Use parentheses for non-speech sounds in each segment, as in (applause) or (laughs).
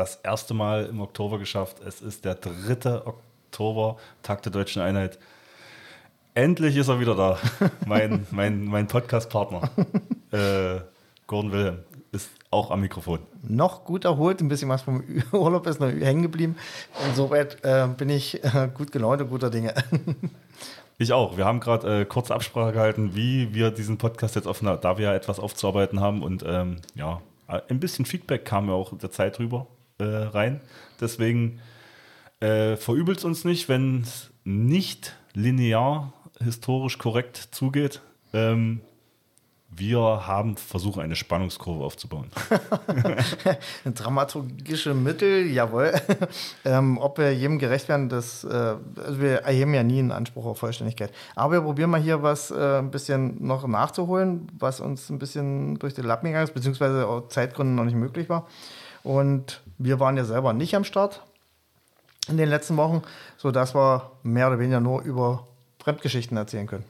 das erste Mal im Oktober geschafft. Es ist der 3. Oktober, Tag der Deutschen Einheit. Endlich ist er wieder da, (laughs) mein, mein, mein Podcast-Partner. (laughs) Äh, Gordon Wilhelm ist auch am Mikrofon. Noch gut erholt, ein bisschen was vom (laughs) Urlaub ist noch hängen geblieben. Insoweit äh, bin ich äh, gut gelaunt und guter Dinge. Ich auch. Wir haben gerade äh, kurze Absprache gehalten, wie wir diesen Podcast jetzt offen, da wir ja etwas aufzuarbeiten haben und ähm, ja, ein bisschen Feedback kam ja auch der Zeit drüber äh, rein. Deswegen äh, verübelt es uns nicht, wenn es nicht linear historisch korrekt zugeht. Ähm, wir haben versucht, eine Spannungskurve aufzubauen. (laughs) Dramaturgische Mittel, jawohl. (laughs) ähm, ob wir jedem gerecht werden, das, äh, also wir erheben ja nie einen Anspruch auf Vollständigkeit. Aber wir probieren mal hier was äh, ein bisschen noch nachzuholen, was uns ein bisschen durch die Lappen gegangen ist, beziehungsweise aus Zeitgründen noch nicht möglich war. Und wir waren ja selber nicht am Start in den letzten Wochen, sodass wir mehr oder weniger nur über Fremdgeschichten erzählen können.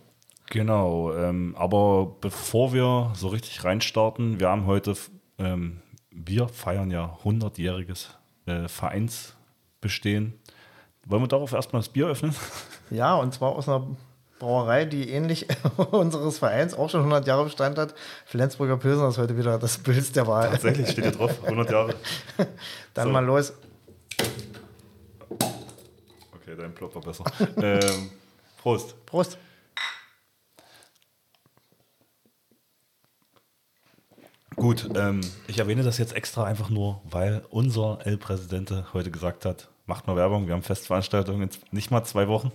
Genau, ähm, aber bevor wir so richtig reinstarten, wir haben heute, ähm, wir feiern ja 100-jähriges äh, Vereinsbestehen. Wollen wir darauf erstmal das Bier öffnen? Ja, und zwar aus einer Brauerei, die ähnlich (laughs) unseres Vereins auch schon 100 Jahre Bestand hat. Flensburger Pilsen ist heute wieder das Bild der Wahl. Tatsächlich steht hier drauf, 100 Jahre. (laughs) Dann so. mal los. Okay, dein Plop war besser. (laughs) ähm, Prost. Prost. Gut, ähm, ich erwähne das jetzt extra einfach nur, weil unser L-Präsident heute gesagt hat, macht mal Werbung, wir haben Festveranstaltungen in nicht mal zwei Wochen.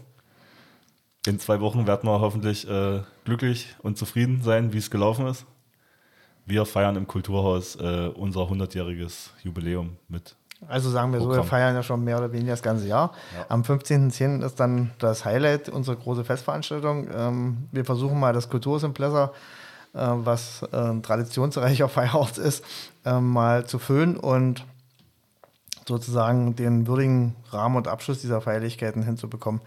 In zwei Wochen werden wir hoffentlich äh, glücklich und zufrieden sein, wie es gelaufen ist. Wir feiern im Kulturhaus äh, unser 100-jähriges Jubiläum mit. Also sagen wir Programm. so, wir feiern ja schon mehr oder weniger das ganze Jahr. Ja. Am 15.10. ist dann das Highlight, unsere große Festveranstaltung. Ähm, wir versuchen mal das Kulturhaus im Plesser äh, was äh, ein traditionsreicher (laughs) Feierort ist, äh, mal zu füllen und sozusagen den würdigen Rahmen und Abschluss dieser Feierlichkeiten hinzubekommen.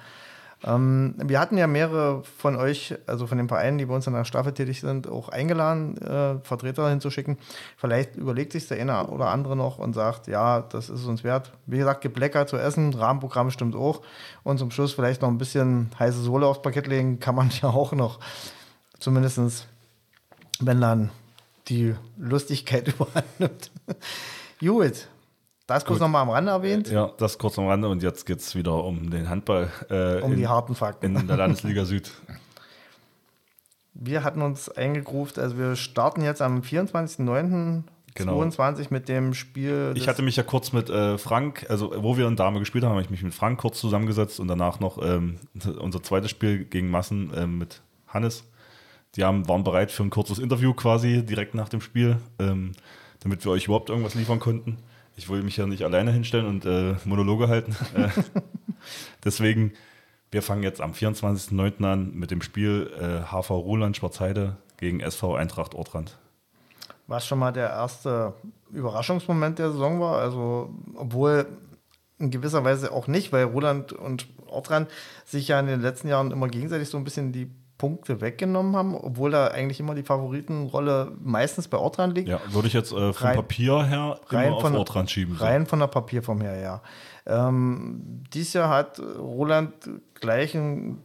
Ähm, wir hatten ja mehrere von euch, also von den Vereinen, die bei uns in der Staffel tätig sind, auch eingeladen, äh, Vertreter hinzuschicken. Vielleicht überlegt sich der eine oder andere noch und sagt, ja, das ist uns wert. Wie gesagt, Geblecker zu essen, Rahmenprogramm stimmt auch. Und zum Schluss vielleicht noch ein bisschen heiße Sohle aufs Parkett legen, kann man (laughs) ja auch noch. Zumindestens wenn dann die Lustigkeit (laughs) überhand nimmt. Gut, das kurz nochmal am Rande erwähnt. Ja, das kurz am Rande und jetzt geht es wieder um den Handball. Äh, um in, die harten Fakten. In der Landesliga Süd. Wir hatten uns eingegruft, also wir starten jetzt am 24.09. Genau. 22 mit dem Spiel. Ich hatte mich ja kurz mit äh, Frank, also wo wir in Dame gespielt haben, habe ich mich mit Frank kurz zusammengesetzt und danach noch ähm, unser zweites Spiel gegen Massen äh, mit Hannes die haben, waren bereit für ein kurzes Interview quasi direkt nach dem Spiel, ähm, damit wir euch überhaupt irgendwas liefern konnten. Ich wollte mich ja nicht alleine hinstellen und äh, Monologe halten. (laughs) Äh, deswegen, wir fangen jetzt am 24.09. an mit dem Spiel äh, HV Ruhland Schwarzheide gegen SV Eintracht Ortrand. Was schon mal der erste Überraschungsmoment der Saison war, also obwohl in gewisser Weise auch nicht, weil Roland und Ortrand sich ja in den letzten Jahren immer gegenseitig so ein bisschen die Punkte weggenommen haben, obwohl da eigentlich immer die Favoritenrolle meistens bei Ortrand liegt. Ja, würde ich jetzt äh, vom rein, Papier her rein auf von, Ortrand schieben. So. Rein von der Papierform her, ja. Ähm, dieses Jahr hat Roland gleich einen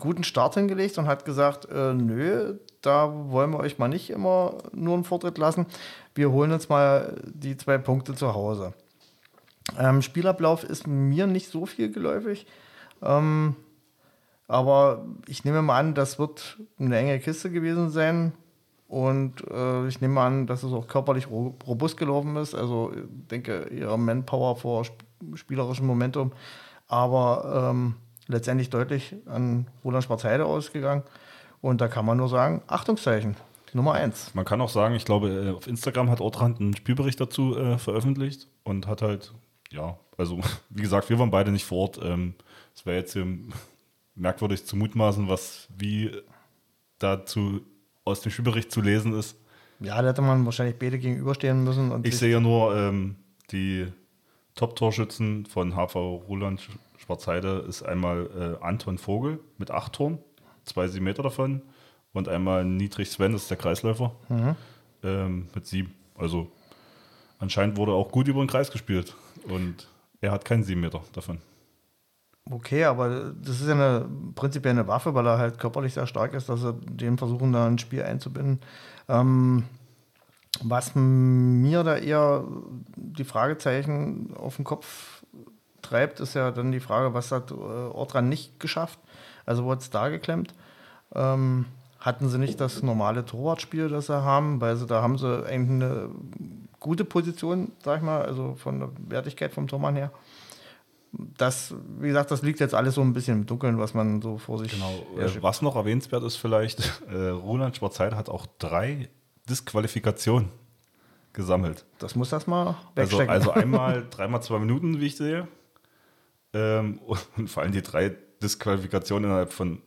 guten Start hingelegt und hat gesagt, äh, nö, da wollen wir euch mal nicht immer nur einen Vortritt lassen. Wir holen uns mal die zwei Punkte zu Hause. Ähm, Spielablauf ist mir nicht so viel geläufig. Ähm, aber ich nehme mal an, das wird eine enge Kiste gewesen sein. Und äh, ich nehme an, dass es auch körperlich robust gelaufen ist. Also ich denke, eher Manpower vor spielerischem Momentum. Aber ähm, letztendlich deutlich an Roland Schwarzheide ausgegangen. Und da kann man nur sagen, Achtungszeichen. Nummer eins. Man kann auch sagen, ich glaube, äh, auf Instagram hat Ortrand einen Spielbericht dazu äh, veröffentlicht und hat halt ja, also (laughs) wie gesagt, wir waren beide nicht vor Ort. Ähm, wäre jetzt hier merkwürdig zu mutmaßen, was wie dazu aus dem Spielbericht zu lesen ist. Ja, da hätte man wahrscheinlich beide gegenüberstehen müssen. ich sehe ja nur ähm, die Top-Torschützen von HV Roland Schwarzheide ist einmal äh, Anton Vogel mit acht Toren, zwei sieben Meter davon, und einmal Niedrig Sven, das ist der Kreisläufer, mhm. ähm, mit sieben. Also anscheinend wurde auch gut über den Kreis gespielt und er hat keinen sieben Meter davon. Okay, aber das ist ja eine, prinzipiell eine Waffe, weil er halt körperlich sehr stark ist, dass er den versuchen, da ein Spiel einzubinden. Ähm, was mir da eher die Fragezeichen auf den Kopf treibt, ist ja dann die Frage, was hat äh, Ortran nicht geschafft? Also wurde es da geklemmt? Ähm, hatten sie nicht das normale Torwartspiel, das sie haben, weil sie da haben sie eigentlich eine gute Position, sag ich mal, also von der Wertigkeit vom Tormann her das, wie gesagt, das liegt jetzt alles so ein bisschen im Dunkeln, was man so vor sich. Genau. Äh, was noch erwähnenswert ist, vielleicht, (laughs) äh, Roland Schwarzheide hat auch drei Disqualifikationen gesammelt. Das muss das mal also, wegstecken. Also, also (laughs) einmal dreimal zwei Minuten, wie ich sehe. Ähm, (laughs) und vor allem die drei Disqualifikationen innerhalb von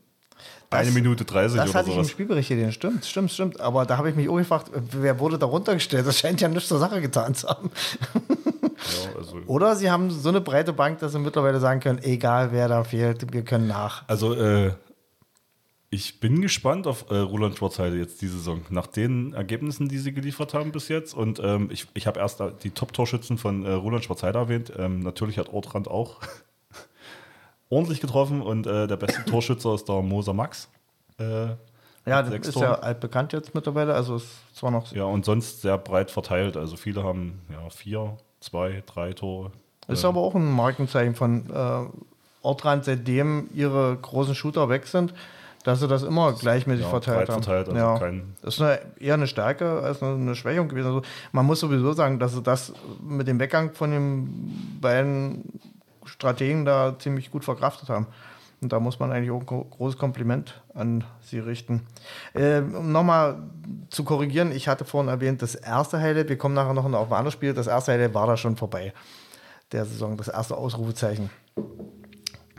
das, eine Minute 30 das oder hatte sowas. ich im Spielbericht gesehen. Stimmt, stimmt, stimmt. Aber da habe ich mich auch gefragt, wer wurde da runtergestellt? Das scheint ja nichts zur Sache getan zu haben. Ja, also oder sie haben so eine breite Bank, dass sie mittlerweile sagen können, egal wer da fehlt, wir können nach. Also äh, ich bin gespannt auf äh, Roland Schwarzheide jetzt diese Saison. Nach den Ergebnissen, die sie geliefert haben bis jetzt. Und ähm, ich, ich habe erst die Top-Torschützen von äh, Roland Schwarzheide erwähnt. Ähm, natürlich hat Ortrand auch (laughs) ordentlich getroffen und äh, der beste Torschützer ist der Moser Max. Äh, ja, das ist Toren. ja altbekannt jetzt mittlerweile. Also ist zwar noch. Ja, und sonst sehr breit verteilt. Also viele haben ja vier, zwei, drei Tore. Ist ähm, aber auch ein Markenzeichen von äh, Ortrand, seitdem ihre großen Shooter weg sind, dass sie das immer gleichmäßig ja, verteilt haben. Verteilt, also ja. das ist eine, eher eine Stärke als eine, eine Schwächung gewesen. Also man muss sowieso sagen, dass sie das mit dem Weggang von den beiden Strategen da ziemlich gut verkraftet haben. Und da muss man eigentlich auch ein großes Kompliment an sie richten. Äh, um nochmal zu korrigieren, ich hatte vorhin erwähnt, das erste Highlight, wir kommen nachher noch auf ein anderes Spiel, das erste Highlight war da schon vorbei, der Saison, das erste Ausrufezeichen.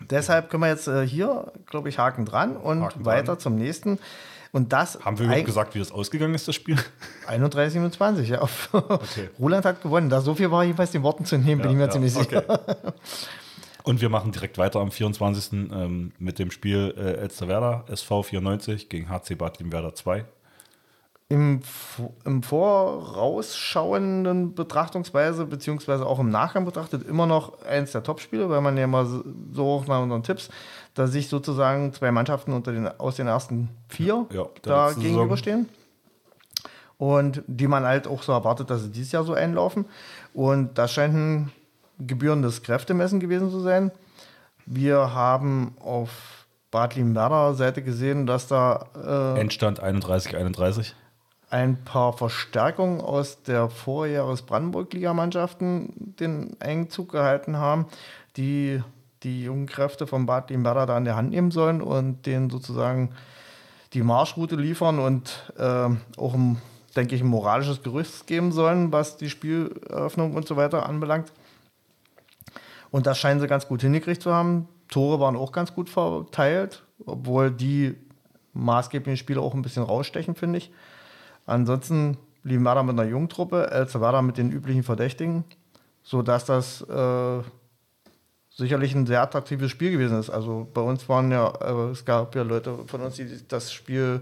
Deshalb können wir jetzt äh, hier, glaube ich, Haken dran und Haken weiter dran. zum nächsten. Und das Haben wir überhaupt gesagt, wie das ausgegangen ist, das Spiel? (laughs) 31, 27, ja. Okay. (laughs) Roland hat gewonnen. Da so viel war jeweils den Worten zu nehmen, ja, bin ich mir ja, ziemlich okay. (laughs) Und wir machen direkt weiter am 24. Ähm, mit dem Spiel äh, Elsterwerda SV 94 gegen HC Bad Limwerda 2. Im, Im vorausschauenden Betrachtungsweise, beziehungsweise auch im Nachgang betrachtet, immer noch eins der Topspiele, weil man ja mal so hoch nach unseren Tipps, da sich sozusagen zwei Mannschaften unter den, aus den ersten vier ja, da gegenüberstehen. Und die man halt auch so erwartet, dass sie dieses Jahr so einlaufen. Und das scheint ein gebührendes Kräftemessen gewesen zu sein. Wir haben auf Bad Limwerder Seite gesehen, dass da äh, Endstand 31-31 ein paar Verstärkungen aus der Vorjahres Brandenburg-Ligamannschaften den Einzug gehalten haben, die die jungen Kräfte von Bad Limwerder da in der Hand nehmen sollen und denen sozusagen die Marschroute liefern und äh, auch, ein, denke ich, ein moralisches Gerüst geben sollen, was die Spieleröffnung und so weiter anbelangt. Und das scheinen sie ganz gut hingekriegt zu haben. Tore waren auch ganz gut verteilt, obwohl die maßgeblichen Spieler auch ein bisschen rausstechen, finde ich. Ansonsten blieben wir da mit einer jungen Truppe, Elzevada mit den üblichen Verdächtigen, sodass das äh, sicherlich ein sehr attraktives Spiel gewesen ist. Also bei uns waren ja, äh, es gab ja Leute von uns, die das Spiel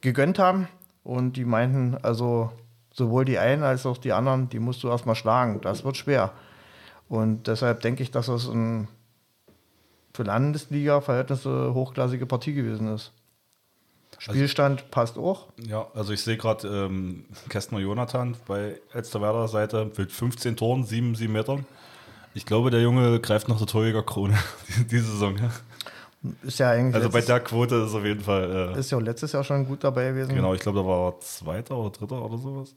gegönnt haben und die meinten, also sowohl die einen als auch die anderen, die musst du erstmal schlagen. Das wird schwer. Und deshalb denke ich, dass das ein für Landesliga-Verhältnisse hochklassige Partie gewesen ist. Also Spielstand also, passt auch. Ja, also ich sehe gerade ähm, Kästner Jonathan bei Elsterwerder Seite mit 15 Toren, 7, 7 Metern. Ich glaube, der Junge greift nach der Torjägerkrone (laughs) diese Saison. Ist ja eigentlich. Also bei der Quote ist auf jeden Fall. Äh, ist ja letztes Jahr schon gut dabei gewesen. Genau, ich glaube, da war er Zweiter oder Dritter oder sowas.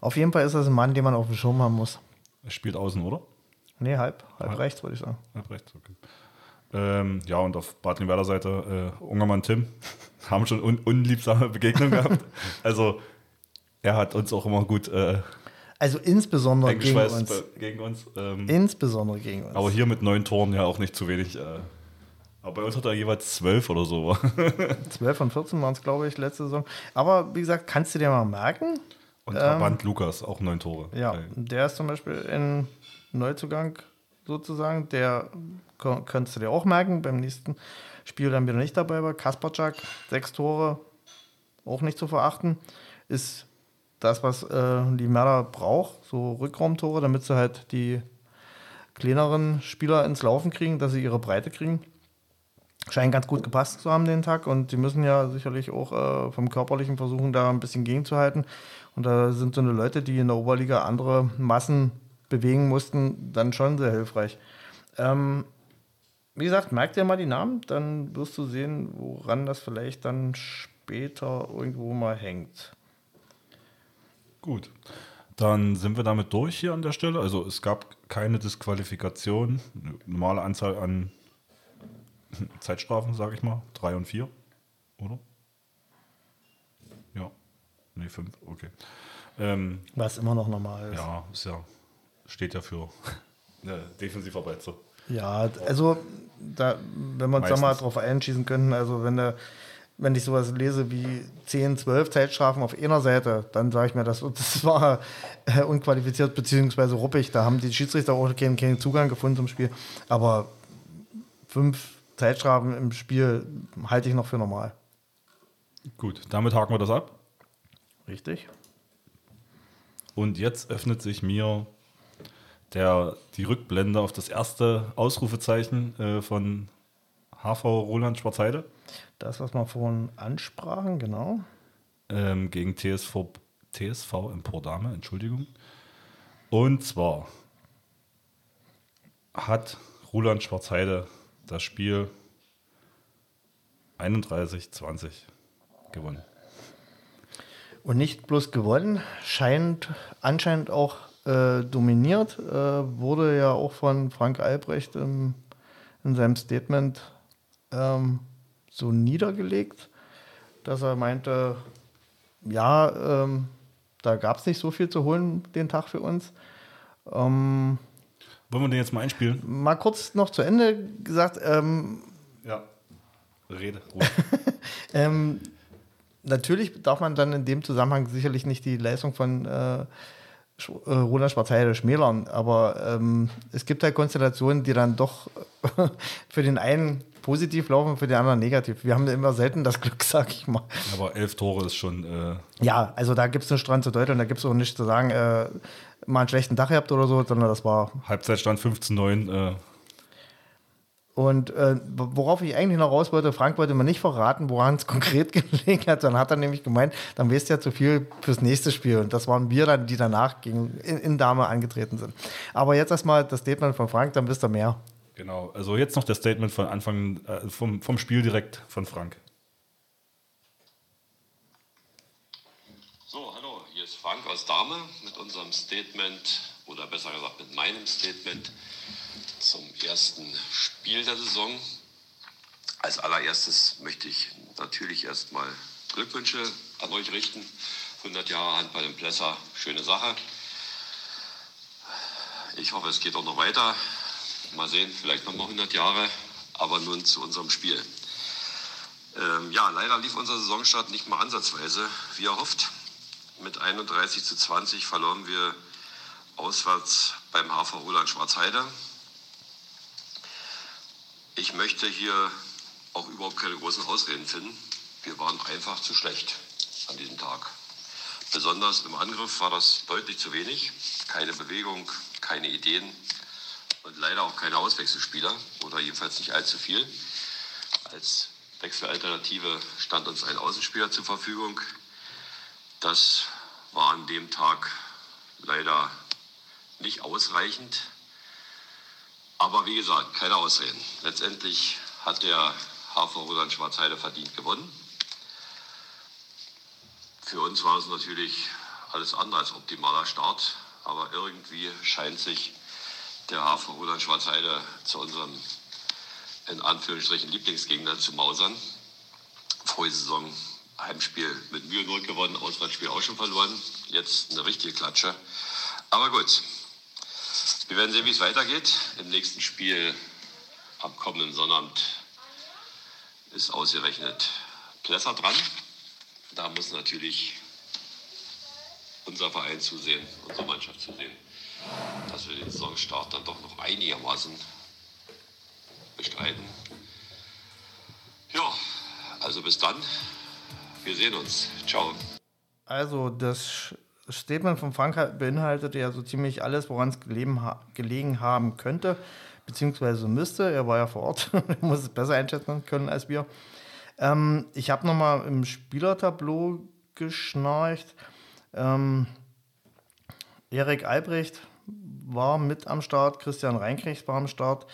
Auf jeden Fall ist das ein Mann, den man auf dem Schirm haben muss. Er spielt außen, oder? Nee, halb. Halb, halb rechts, würde ich sagen. Halb rechts, okay. Ähm, ja, und auf Badling-Werder Seite äh, Ungermann Tim (laughs) haben schon un unliebsame Begegnungen (laughs) gehabt. Also er hat uns auch immer gut. Äh, Also insbesondere gegen uns. bei- gegen uns. Ähm, Insbesondere gegen uns. aber hier mit neun Toren ja auch nicht zu wenig. Äh, aber bei uns hat er jeweils zwölf oder so. 12 von 14 waren es, glaube ich, letzte Saison. Aber wie gesagt, kannst du dir mal merken. Und Ähm, Aband Lukas, auch neun Tore. Ja, der ist zum Beispiel ein Neuzugang sozusagen. Der könntest du dir auch merken. Beim nächsten Spiel dann wieder nicht dabei war. Kasperczak, sechs Tore, auch nicht zu verachten. Ist das, was äh, die Merda braucht, so Rückraumtore, damit sie halt die kleineren Spieler ins Laufen kriegen, dass sie ihre Breite kriegen. Scheint ganz gut gepasst zu haben den Tag und die müssen ja sicherlich auch äh, vom körperlichen versuchen, da ein bisschen gegenzuhalten. Und da sind so eine Leute, die in der Oberliga andere Massen bewegen mussten, dann schon sehr hilfreich. Ähm, wie gesagt, merk dir mal die Namen, dann wirst du sehen, woran das vielleicht dann später irgendwo mal hängt. Gut. Dann sind wir damit durch hier an der Stelle. Also es gab keine Disqualifikation. Normale Anzahl an (laughs) Zeitstrafen, sage ich mal. Drei und vier, oder? Ja. Nee, fünf, okay. Ähm, Was immer noch normal ist. ja, ist ja, steht (laughs) ja für eine Defensivarbeit so. Ja, also da, wenn wir uns da mal drauf einschießen könnten, also wenn der wenn ich sowas lese wie 10, 12 Zeitstrafen auf einer Seite, dann sage ich mir, das, das war äh, unqualifiziert bzw. ruppig. Da haben die Schiedsrichter auch keinen, keinen Zugang gefunden zum Spiel. Aber fünf Zeitstrafen im Spiel halte ich noch für normal. Gut, damit haken wir das ab. Richtig? Und jetzt öffnet sich mir der, die Rückblende auf das erste Ausrufezeichen äh, von HV Roland Schwarzheide Das, was wir vorhin ansprachen, genau. ähm, gegen TSV, TSV Empordame, Entschuldigung. Und zwar hat Roland Schwarzheide das Spiel 31-20 gewonnen. Und nicht bloß gewonnen, scheint anscheinend auch äh, dominiert. Äh, wurde ja auch von Frank Albrecht im, in seinem Statement ähm, so niedergelegt, dass er meinte, ja, ähm, da gab es nicht so viel zu holen den Tag für uns. Ähm, Wollen wir den jetzt mal einspielen? mal kurz noch zu Ende gesagt, ähm, Ja. Rede. (laughs) Ähm, natürlich darf man dann in dem Zusammenhang sicherlich nicht die Leistung von äh, Roland Schwarzheide schmälern, aber ähm, es gibt halt Konstellationen, die dann doch (laughs) für den einen positiv laufen, für den anderen negativ. Wir haben immer selten das Glück, (laughs) sag ich mal. Aber elf Tore ist schon. Äh, Ja, also da gibt es nichts dran zu deuteln, da gibt es auch nichts zu sagen, äh, mal einen schlechten Tag gehabt oder so, sondern das war Halbzeitstand 15-9. Äh, Und äh, worauf ich eigentlich noch raus wollte, Frank wollte mir nicht verraten, woran es (laughs) konkret gelegen hat. Dann hat er nämlich gemeint, dann weißt du ja zu viel fürs nächste Spiel. Und das waren wir dann, die danach gegen, in, in Dame angetreten sind. Aber jetzt erstmal das Statement von Frank, dann wisst ihr mehr. genau. Also jetzt noch das Statement von Anfang äh, vom, vom Spiel direkt von Frank. So, hallo, hier ist Frank aus Dahme mit unserem Statement oder besser gesagt mit meinem Statement zum ersten Spiel der Saison. Als allererstes möchte ich natürlich erstmal Glückwünsche an euch richten. 100 Jahre Handball im Plesser, schöne Sache. Ich hoffe, es geht auch noch weiter. Mal sehen, vielleicht noch mal 100 Jahre, aber nun zu unserem Spiel. Ähm, ja, leider lief unser Saisonstart nicht mal ansatzweise, wie erhofft. Mit 31 zu 20 verloren wir auswärts beim HV Roland Schwarzheide. Ich möchte hier auch überhaupt keine großen Ausreden finden. Wir waren einfach zu schlecht an diesem Tag. Besonders im Angriff war das deutlich zu wenig. Keine Bewegung, keine Ideen und leider auch keine Auswechselspieler oder jedenfalls nicht allzu viel. Als Wechselalternative stand uns ein Außenspieler zur Verfügung. Das war an dem Tag leider nicht ausreichend. Aber wie gesagt, keine Ausreden. Letztendlich hat der HV Roland Schwarzheide verdient gewonnen. Für uns war es natürlich alles andere als optimaler Start. Aber irgendwie scheint sich der HV Roland Schwarzheide zu unserem in Anführungsstrichen Lieblingsgegner zu mausern. Vorige Saison Heimspiel mit 0 gewonnen, Auswärtsspiel auch schon verloren. Jetzt eine richtige Klatsche. Aber gut, wir werden sehen, wie es weitergeht. Im nächsten Spiel am kommenden Sonnabend ist ausgerechnet Plesser dran. Da muss natürlich unser Verein zusehen, unsere Mannschaft zusehen, dass wir den Saisonstart dann doch noch einigermaßen bestreiten. Ja, also bis dann. Wir sehen uns. Ciao. Also das Statement von Frank beinhaltete ja so ziemlich alles, woran es gelegen haben könnte, beziehungsweise müsste. Er war ja vor Ort, (laughs) er muss es besser einschätzen können als wir. Ähm, ich habe nochmal im Spielertableau geschnarcht. Ähm, Erik Albrecht war mit am Start, Christian Reinknecht war am Start,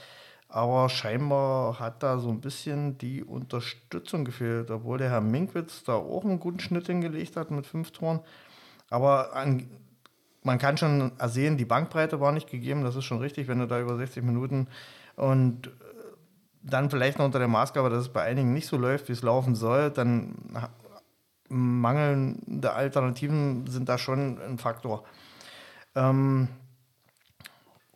aber scheinbar hat da so ein bisschen die Unterstützung gefehlt, obwohl der Herr Minkwitz da auch einen guten Schnitt hingelegt hat mit fünf Toren. Aber an, man kann schon sehen, die Bankbreite war nicht gegeben, das ist schon richtig, wenn du da über 60 Minuten und äh, dann vielleicht noch unter der Maßgabe, dass es bei einigen nicht so läuft, wie es laufen soll, dann mangelnde Alternativen sind da schon ein Faktor. Ähm,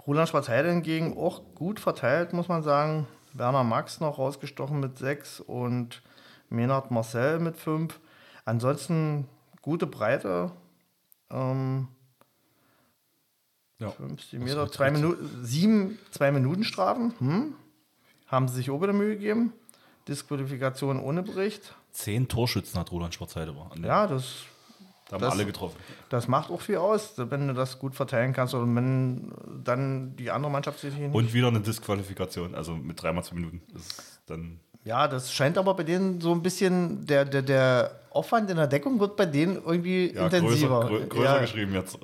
Roland Schwarzheide hingegen auch gut verteilt, muss man sagen. Werner Max noch rausgestochen mit 6 und Menard Marcel mit 5. Ansonsten gute Breite. Ähm, ja, 50 Meter, zwei Minuten, sieben, zwei Minuten Strafen. Hm? Haben sie sich ober der Mühe gegeben. Disqualifikation ohne Bericht. Zehn Torschützen hat Roland Schwarzheide. Ja, das. Da haben das, alle getroffen. Das macht auch viel aus, wenn du das gut verteilen kannst und wenn dann die andere Mannschaft sich nicht. Und wieder eine Disqualifikation, also mit dreimal zwei Minuten. Das dann ja, das scheint aber bei denen so ein bisschen, der, der, der Aufwand in der Deckung wird bei denen irgendwie ja, intensiver. Größer, grö größer ja. geschrieben jetzt.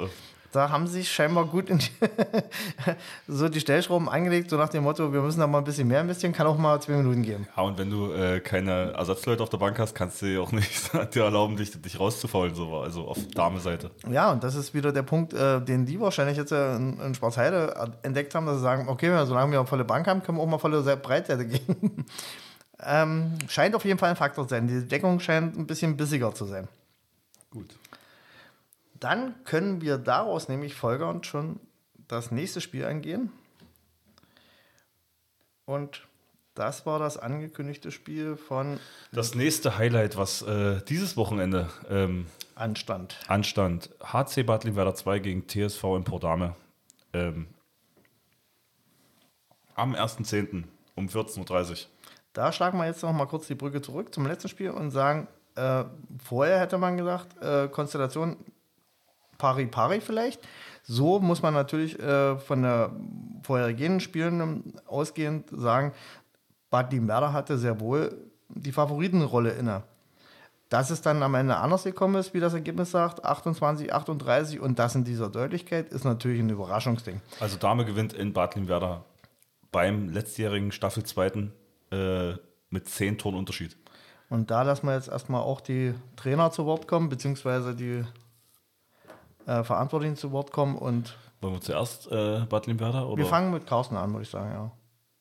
Da haben sie sich scheinbar gut die, (laughs) so die Stellschrauben angelegt, so nach dem Motto, wir müssen da mal ein bisschen mehr investieren, kann auch mal zwei Minuten geben. Ja, und wenn du äh, keine Ersatzleute auf der Bank hast, kannst du dir auch nicht (laughs) dir erlauben, dich, dich rauszufaulen, so, also auf Dame-Seite. Ja, und das ist wieder der Punkt, äh, den die wahrscheinlich jetzt äh, in, in Schwarzheide entdeckt haben, dass sie sagen, okay, solange wir eine volle Bank haben, können wir auch mal volle Breitseite gehen. (laughs) ähm, scheint auf jeden Fall ein Faktor zu sein. Die Deckung scheint ein bisschen bissiger zu sein. Gut. Dann können wir daraus nämlich folgernd schon das nächste Spiel angehen. Und das war das angekündigte Spiel von. Das nächste Highlight, was äh, dieses Wochenende ähm, anstand. Anstand. HC Bad Limwerder 2 gegen TSV in Pordame. Ähm, am 1.10. um 14.30 Uhr. Da schlagen wir jetzt noch mal kurz die Brücke zurück zum letzten Spiel und sagen, äh, vorher hätte man gesagt, äh, Konstellation pari pari vielleicht. So muss man natürlich äh, von der vorhergehenden Spielen ausgehend sagen, Bad Limberda hatte sehr wohl die Favoritenrolle inne. Dass es dann am Ende anders gekommen ist, wie das Ergebnis sagt, 28, 38 und das in dieser Deutlichkeit, ist natürlich ein Überraschungsding. Also Dame gewinnt in Bad Limwerder beim letztjährigen Staffelzweiten äh, mit 10 Toren Unterschied. Und da lassen wir jetzt erstmal auch die Trainer zu Wort kommen, beziehungsweise die äh, Verantwortlichen zu Wort kommen. Und Wollen wir zuerst äh, Bad Limberda? Oder? Wir fangen mit Carsten an, würde ich sagen, ja.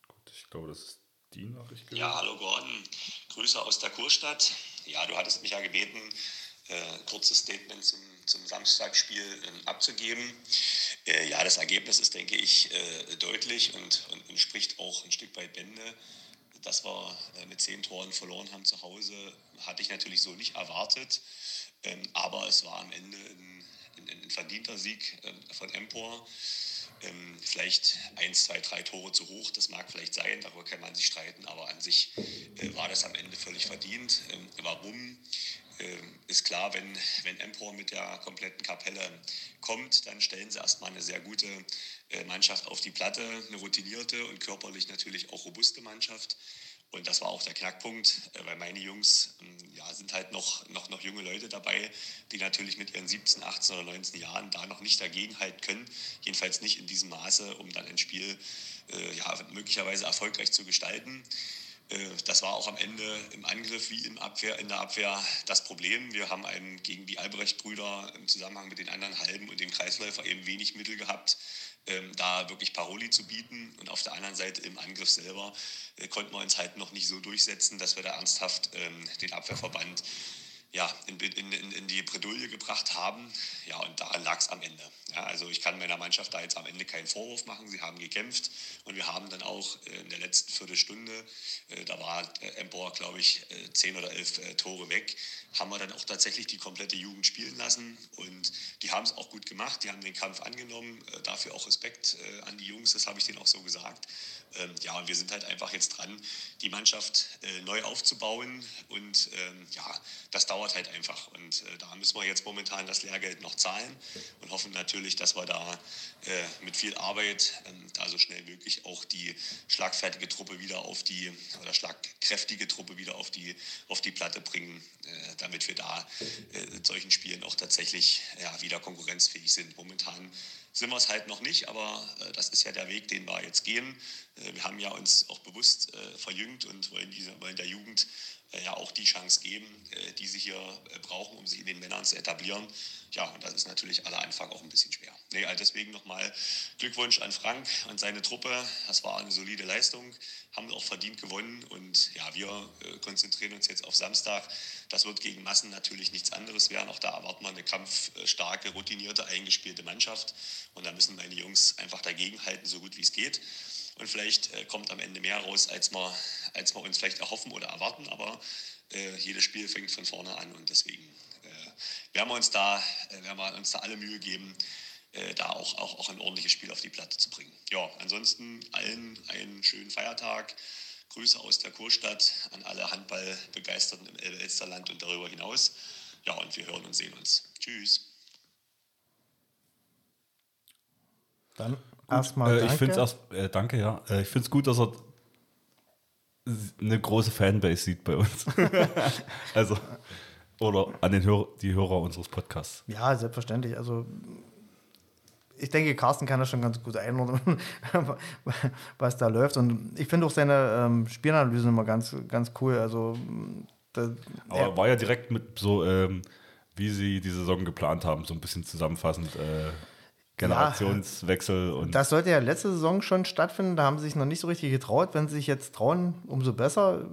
Gut, ich glaube, das ist die Nachricht. Ja, hallo Gordon. Grüße aus der Kurstadt. Ja, du hattest mich ja gebeten, äh, kurzes Statement zum, zum Samstagsspiel äh, abzugeben. Äh, ja, das Ergebnis ist, denke ich, äh, deutlich und, und, und, spricht auch ein Stück weit Bände. Dass wir äh, mit zehn Toren verloren haben zu Hause, hatte ich natürlich so nicht erwartet. Ähm, aber es war am Ende ein ein, ein verdienter Sieg äh, von Empor. Ähm, vielleicht eins, zwei, drei Tore zu hoch, das mag vielleicht sein, darüber kann man sich streiten, aber an sich äh, war das am Ende völlig verdient. Ähm, warum? Ähm, ist klar, wenn, wenn Empor mit der kompletten Kapelle kommt, dann stellen sie erstmal eine sehr gute äh, Mannschaft auf die Platte, eine routinierte und körperlich natürlich auch robuste Mannschaft. Und das war auch der Knackpunkt, äh, weil meine Jungs ähm, ja, sind halt noch, noch, noch junge Leute dabei, die natürlich mit ihren 17, 18 oder 19 Jahren da noch nicht dagegenhalten können. Jedenfalls nicht in diesem Maße, um dann ein Spiel äh, ja, möglicherweise erfolgreich zu gestalten. Äh, das war auch am Ende im Angriff wie im Abwehr, in der Abwehr das Problem. Wir haben einem gegen die Albrecht-Brüder im Zusammenhang mit den anderen Halben und dem Kreisläufer eben wenig Mittel gehabt, ähm, da wirklich Paroli zu bieten. Und auf der anderen Seite im Angriff selber äh, konnten wir uns halt noch nicht so durchsetzen, dass wir da ernsthaft ähm, den Abwehrverband ja, in, in, in, die Bredouille gebracht haben. Ja, und daran lag es am Ende. Ja, also ich kann meiner Mannschaft da jetzt am Ende keinen Vorwurf machen. Sie haben gekämpft und wir haben dann auch äh, in der letzten Viertelstunde, äh, da war äh, Empor, glaube ich, zehn oder elf Tore weg, haben wir dann auch tatsächlich die komplette Jugend spielen lassen und die haben es auch gut gemacht. Die haben den Kampf angenommen. Dafür auch Respekt an die Jungs, das habe ich denen auch so gesagt. Ähm, ja, und wir sind halt einfach jetzt dran, die Mannschaft neu aufzubauen und ähm, ja, das dauert halt einfach und da müssen wir jetzt momentan das Lehrgeld noch zahlen und hoffen natürlich, natürlich, dass wir da äh, mit viel Arbeit ähm, da so schnell möglich auch die schlagfertige Truppe wieder auf die oder schlagkräftige Truppe wieder auf die, auf die Platte bringen, äh, damit wir da äh, in solchen Spielen auch tatsächlich ja, wieder konkurrenzfähig sind. Momentan sind wir es halt noch nicht, aber äh, das ist ja der Weg, den wir jetzt gehen. Äh, wir haben ja uns auch bewusst äh, verjüngt und wollen, diese, wollen der Jugend ja auch die Chance geben, die sie hier brauchen, um sich in den Männern zu etablieren. Ja, und das ist natürlich aller Anfang auch ein bisschen schwer. Nee, also deswegen nochmal Glückwunsch an Frank und seine Truppe. Das war eine solide Leistung, haben auch verdient gewonnen. Und ja, wir konzentrieren uns jetzt auf Samstag. Das wird gegen Massen natürlich nichts anderes werden. Auch da erwarten wir eine kampfstarke, routinierte, eingespielte Mannschaft. Und da müssen meine Jungs einfach dagegenhalten, so gut wie es geht. Und vielleicht äh, kommt am Ende mehr raus, als wir, als uns vielleicht erhoffen oder erwarten. Aber äh, jedes Spiel fängt von vorne an und deswegen äh, werden, wir uns da, äh, werden wir uns da alle Mühe geben, äh, da auch, auch, auch ein ordentliches Spiel auf die Platte zu bringen. Ja, ansonsten allen einen schönen Feiertag. Grüße aus der Kurstadt an alle Handballbegeisterten im Elsterland und darüber hinaus. Ja, und wir hören und sehen uns. Tschüss. Dann erstmal äh, ich finde erst, äh, danke, ja. Äh, ich finde es gut, dass er eine große Fanbase sieht bei uns. (laughs) (laughs) also, oder an den Hör die Hörer unseres Podcasts. Ja, selbstverständlich. Also, ich denke, Carsten kann das schon ganz gut einordnen, (laughs) was da läuft. Und ich finde auch seine ähm, Spielanalysen immer ganz, ganz cool. Also, da, Aber war ja direkt mit so, ähm, wie sie die Saison geplant haben, so ein bisschen zusammenfassend. Äh, Generationswechsel. Ja, und das sollte ja letzte Saison schon stattfinden. Da haben sie sich noch nicht so richtig getraut. Wenn sie sich jetzt trauen, umso besser.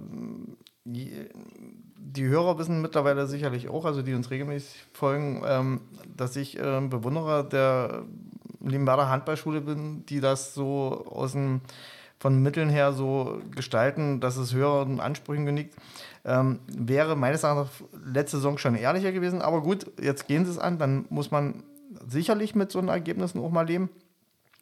Die Hörer wissen mittlerweile sicherlich auch, also die uns regelmäßig folgen, ähm, dass ich äh, Bewunderer der Limberger Handballschule bin, die das so aus dem, von Mitteln her so gestalten, dass es höheren Ansprüchen genügt. Ähm, wäre meines Erachtens letzte Saison schon ehrlicher gewesen. Aber gut, jetzt gehen sie es an, dann muss man sicherlich mit so Ergebnissen auch mal leben.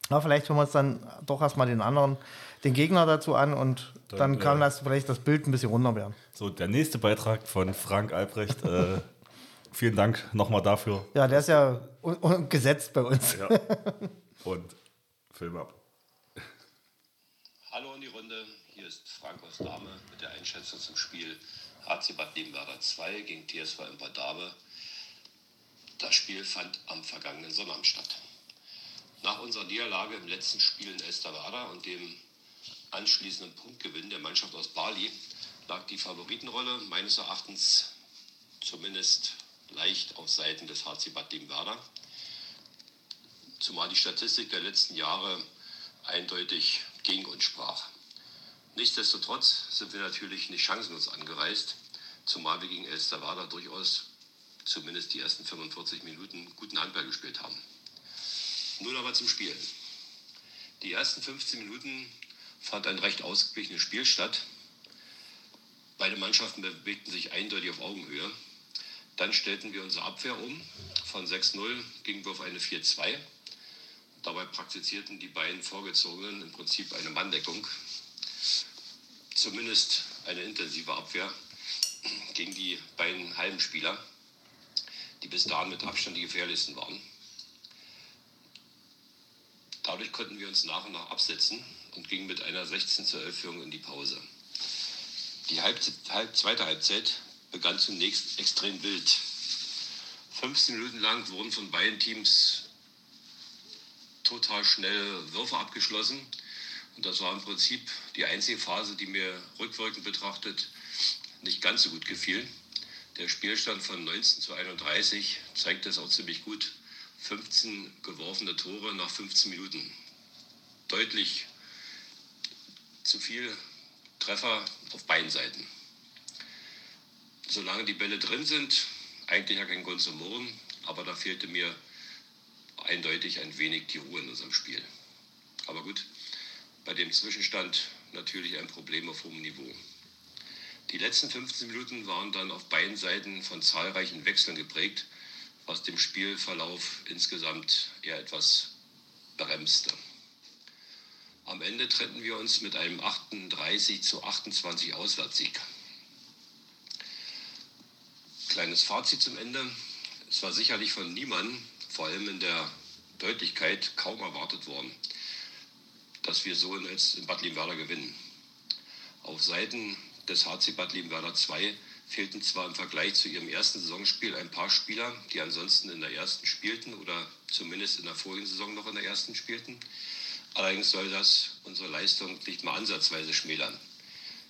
Aber vielleicht hören wir uns dann doch erstmal den anderen, den Gegner dazu an und dann, dann kann äh, das vielleicht das Bild ein bisschen runter werden. So, der nächste Beitrag von Frank Albrecht. äh, (laughs) vielen Dank nochmal dafür. Ja, der ist ja gesetzt bei uns. Ja. Und Film ab. Hallo in die Runde, hier ist Frank aus Dahme mit der Einschätzung zum Spiel HC Bad Nebenwerder 2 gegen TSV Imperdave. Das Spiel fand am vergangenen Sonnabend statt. Nach unserer Niederlage im letzten Spiel in Elsterwerda und dem anschließenden Punktgewinn der Mannschaft aus Bali lag die Favoritenrolle meines Erachtens zumindest leicht auf Seiten des HC Bad Liebenwerda. Zumal die Statistik der letzten Jahre eindeutig gegen uns sprach. Nichtsdestotrotz sind wir natürlich nicht chancenlos angereist, zumal wir gegen Elsterwerda durchaus zumindest die ersten 45 Minuten guten Handball gespielt haben. Nun aber zum Spiel. Die ersten 15 Minuten fand ein recht ausgeglichenes Spiel statt. Beide Mannschaften bewegten sich eindeutig auf Augenhöhe. Dann stellten wir unsere Abwehr um. Von 6-0 gingen wir auf eine 4-2. Dabei praktizierten die beiden Vorgezogenen im Prinzip eine Manndeckung. Zumindest eine intensive Abwehr gegen die beiden halben Spieler die bis dahin mit Abstand die gefährlichsten waren. Dadurch konnten wir uns nach und nach absetzen und gingen mit einer 16 zu 11 Führung in die Pause. Die halb, halb, zweite Halbzeit begann zunächst extrem wild. 15 Minuten lang wurden von beiden Teams total schnelle Würfe abgeschlossen. Und das war im Prinzip die einzige Phase, die mir rückwirkend betrachtet nicht ganz so gut gefiel. Der Spielstand von 19 zu 31 zeigt das auch ziemlich gut. 15 geworfene Tore nach 15 Minuten. Deutlich zu viel Treffer auf beiden Seiten. solange die Bälle drin sind, eigentlich ja kein Grund zum Murren, aber da fehlte mir eindeutig ein wenig die Ruhe in unserem Spiel. Aber gut, bei dem Zwischenstand natürlich ein Problem auf hohem Niveau. Die letzten 15 Minuten waren dann auf beiden Seiten von zahlreichen Wechseln geprägt, was dem Spielverlauf insgesamt eher etwas bremste. Am Ende trennten wir uns mit einem 38 zu 28 Auswärtssieg. Kleines Fazit zum Ende. Es war sicherlich von niemandem, vor allem in der Deutlichkeit, kaum erwartet worden, dass wir so in Bad Liebenwerder gewinnen. Auf Seiten des HC Bad Liebenwerder 2 fehlten zwar im Vergleich zu ihrem ersten Saisonspiel ein paar Spieler, die ansonsten in der ersten spielten oder zumindest in der vorigen Saison noch in der ersten spielten. Allerdings soll das unsere Leistung nicht mal ansatzweise schmälern.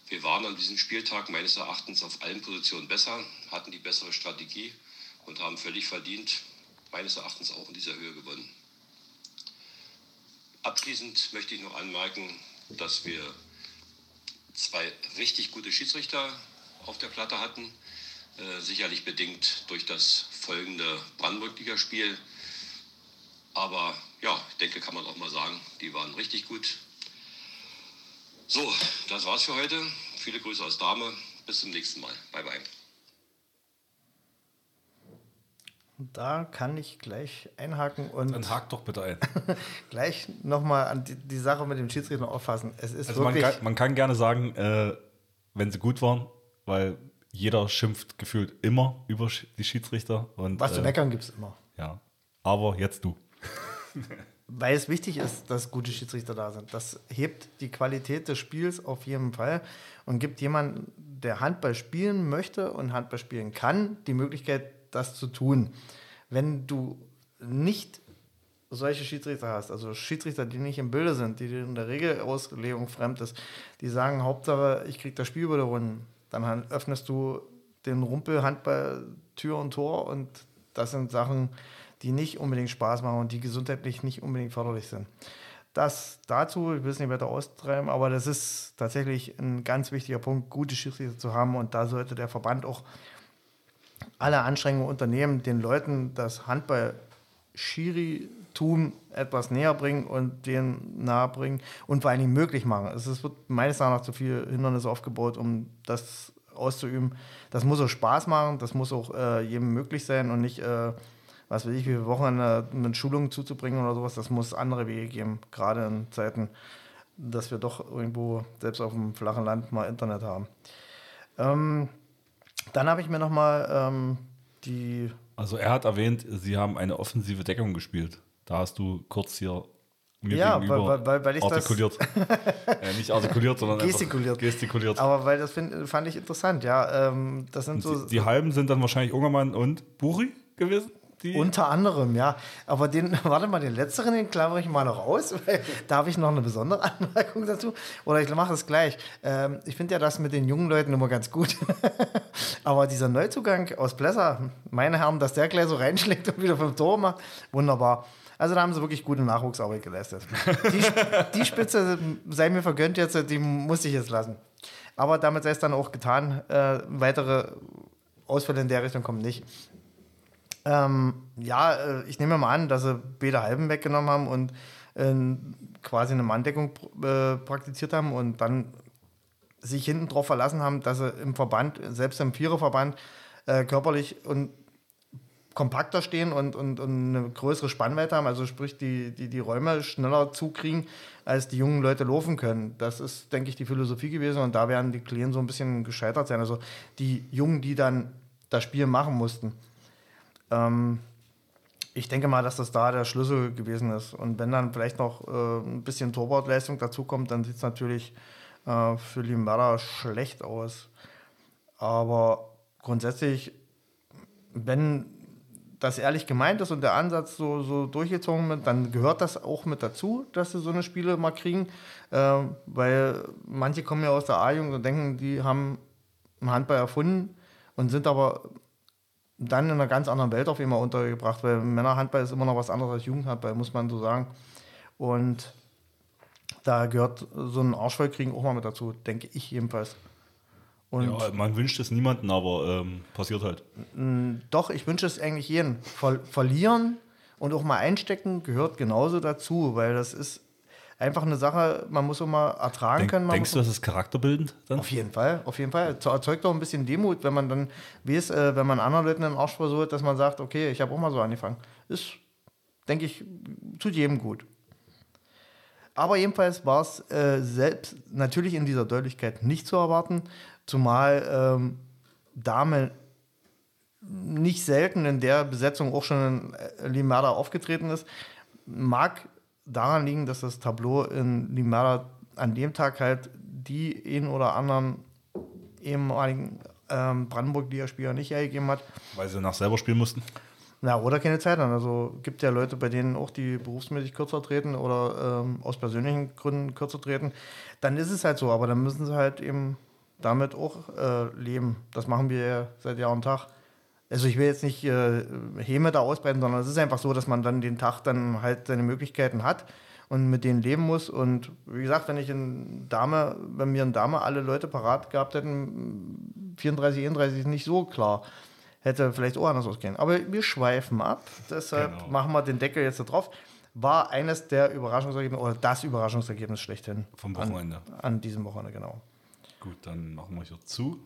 Wir waren an diesem Spieltag meines Erachtens auf allen Positionen besser, hatten die bessere Strategie und haben völlig verdient, meines Erachtens auch in dieser Höhe gewonnen. Abschließend möchte ich noch anmerken, dass wir zwei richtig gute Schiedsrichter auf der Platte hatten. Äh, sicherlich bedingt durch das folgende Brandenburg-Ligaspiel. Aber ja, ich denke, kann man auch mal sagen, die waren richtig gut. So, das war's für heute. Viele Grüße aus Dame. Bis zum nächsten Mal. Bye, bye. Da kann ich gleich einhaken und. Dann hakt doch bitte ein. (laughs) gleich nochmal an die, die, Sache mit dem Schiedsrichter auffassen. Es ist also wirklich. Man kann, man kann gerne sagen, äh, wenn sie gut waren, weil jeder schimpft gefühlt immer über die Schiedsrichter. Und, Was zu äh, meckern gibt es immer. Ja. Aber jetzt du. (laughs) weil es wichtig ist, dass gute Schiedsrichter da sind. Das hebt die Qualität des Spiels auf jeden Fall und gibt jemandem, der Handball spielen möchte und Handball spielen kann, die Möglichkeit, das zu tun. Wenn du nicht solche Schiedsrichter hast, also Schiedsrichter, die nicht im Bilde sind, die in der Regelauslegung fremd ist, die sagen, Hauptsache, ich kriege das Spiel über die Runden, dann öffnest du den Rumpel Handball Tür und Tor und das sind Sachen, die nicht unbedingt Spaß machen und die gesundheitlich nicht unbedingt förderlich sind. Das dazu, ich will es nicht weiter austreiben, aber das ist tatsächlich ein ganz wichtiger Punkt, gute Schiedsrichter zu haben und da sollte der Verband auch alle Anstrengungen unternehmen, den Leuten das Handball-Schiri-Tum etwas näher bringen und denen nahe bringen und vor allen Dingen möglich machen. Es wird meines Erachtens zu viel Hindernisse aufgebaut, um das auszuüben. Das muss auch Spaß machen, das muss auch äh, jedem möglich sein und nicht, äh, was weiß ich, wie viele Wochen eine, Schulung zuzubringen oder sowas. Das muss andere Wege geben, gerade in Zeiten, dass wir doch irgendwo selbst auf dem flachen Land mal Internet haben. Ähm, dann habe ich mir nochmal ähm, die. Also er hat erwähnt, sie haben eine offensive Deckung gespielt. Da hast du kurz hier mir ja, gegenüber weil, weil, weil ich artikuliert. (laughs) äh, nicht artikuliert, sondern gestikuliert. gestikuliert. Aber weil das find, fand ich interessant, ja. Ähm, das sind so, die, die, halben sind dann wahrscheinlich Ungermann und Buri gewesen? Die Unter anderem, ja. Aber den, (laughs) warte mal, den letzteren, den klammere ich mal noch aus, (laughs) weil da habe ich noch eine besondere Anmerkung dazu. Oder ich mache es gleich. Ähm, ich finde ja das mit den jungen Leuten immer ganz gut. (laughs) Aber dieser Neuzugang aus Blesser, meine Herren, dass der gleich so reinschlägt und wieder fünf Tore macht, wunderbar. Also da haben sie wirklich gute Nachwuchsarbeit geleistet. Die, die Spitze, sei mir vergönnt jetzt, die muss ich jetzt lassen. Aber damit sei es dann auch getan. Äh, weitere Ausfälle in der Richtung kommen nicht. Ähm, ja, äh, ich nehme mal an, dass sie beide Halben weggenommen haben und äh, quasi eine Manndeckung äh, praktiziert haben und dann sich hinten drauf verlassen haben, dass sie im Verband, selbst im Viererverband, äh, körperlich und kompakter stehen und, und, und, eine größere Spannweite haben, also sprich die, die, die Räume schneller zukriegen, als die jungen Leute laufen können. Das ist, denke ich, die Philosophie gewesen und da werden die Klienten so ein bisschen gescheitert sein. Also die Jungen, die dann das Spiel machen mussten. Ähm, ich denke mal, dass das da der Schlüssel gewesen ist. Und wenn dann vielleicht noch äh, ein bisschen Torwartleistung dazukommt, dann sieht es natürlich äh, für Limberda schlecht aus. Aber grundsätzlich, wenn das ehrlich gemeint ist und der Ansatz so, so durchgezogen wird, dann gehört das auch mit dazu, dass sie so eine Spiele mal kriegen. Äh, weil manche kommen ja aus der A-Jugend und denken, die haben Handball erfunden und sind aber dann in einer ganz anderen Welt auf einmal untergebracht, weil Männerhandball ist immer noch was anderes als Jugendhandball, muss man so sagen. Und da gehört so ein Arschvollkriegen auch mal mit dazu, denke ich jedenfalls. Und ja, man wünscht es niemanden, aber ähm, passiert halt. Doch, ich wünsche es eigentlich jedem. Ver verlieren und auch mal einstecken gehört genauso dazu, weil das ist einfach eine Sache, man muss auch mal ertragen Denk, können. denkst du, das ist charakterbildend dann? Auf jeden Fall, auf jeden Fall. Erzeugt auch ein bisschen Demut, wenn man dann, wie es, äh, wenn man anderen Leuten den Arsch versucht, dass man sagt, okay, ich habe auch mal so angefangen. Ist, denke ich, tut jedem gut. Aber jedenfalls war es äh, selbst natürlich in dieser Deutlichkeit nicht zu erwarten, zumal ähm, Dame nicht selten in der Besetzung auch schon in Limada aufgetreten ist. Mag daran liegen, dass das Tableau in Limada an dem Tag halt die einen oder anderen ehemaligen ähm, Brandenburg-Liga-Spieler nicht hergegeben hat. Weil sie nach selber spielen mussten? Ja, oder keine Zeit haben. Also gibt ja Leute, bei denen auch die berufsmäßig kürzer treten oder ähm, aus persönlichen Gründen kürzer treten. Dann ist es halt so, aber dann müssen sie halt eben damit auch äh, leben. Das machen wir ja seit Jahr und Tag. Also ich will jetzt nicht äh, Häme da ausbreiten, sondern es ist einfach so, dass man dann den Tag dann halt seine Möglichkeiten hat und mit denen leben muss. Und wie gesagt, wenn ich in Dame, wenn wir in Dame alle Leute parat gehabt hätten, 34, 31 ist nicht so klar. Hätte vielleicht auch anders ausgehen. Aber wir schweifen ab, deshalb genau. machen wir den Deckel jetzt da drauf. War eines der Überraschungsergebnisse oder das Überraschungsergebnis schlechthin. Vom Wochenende. An, an diesem Wochenende, genau. Gut, dann machen wir hier zu.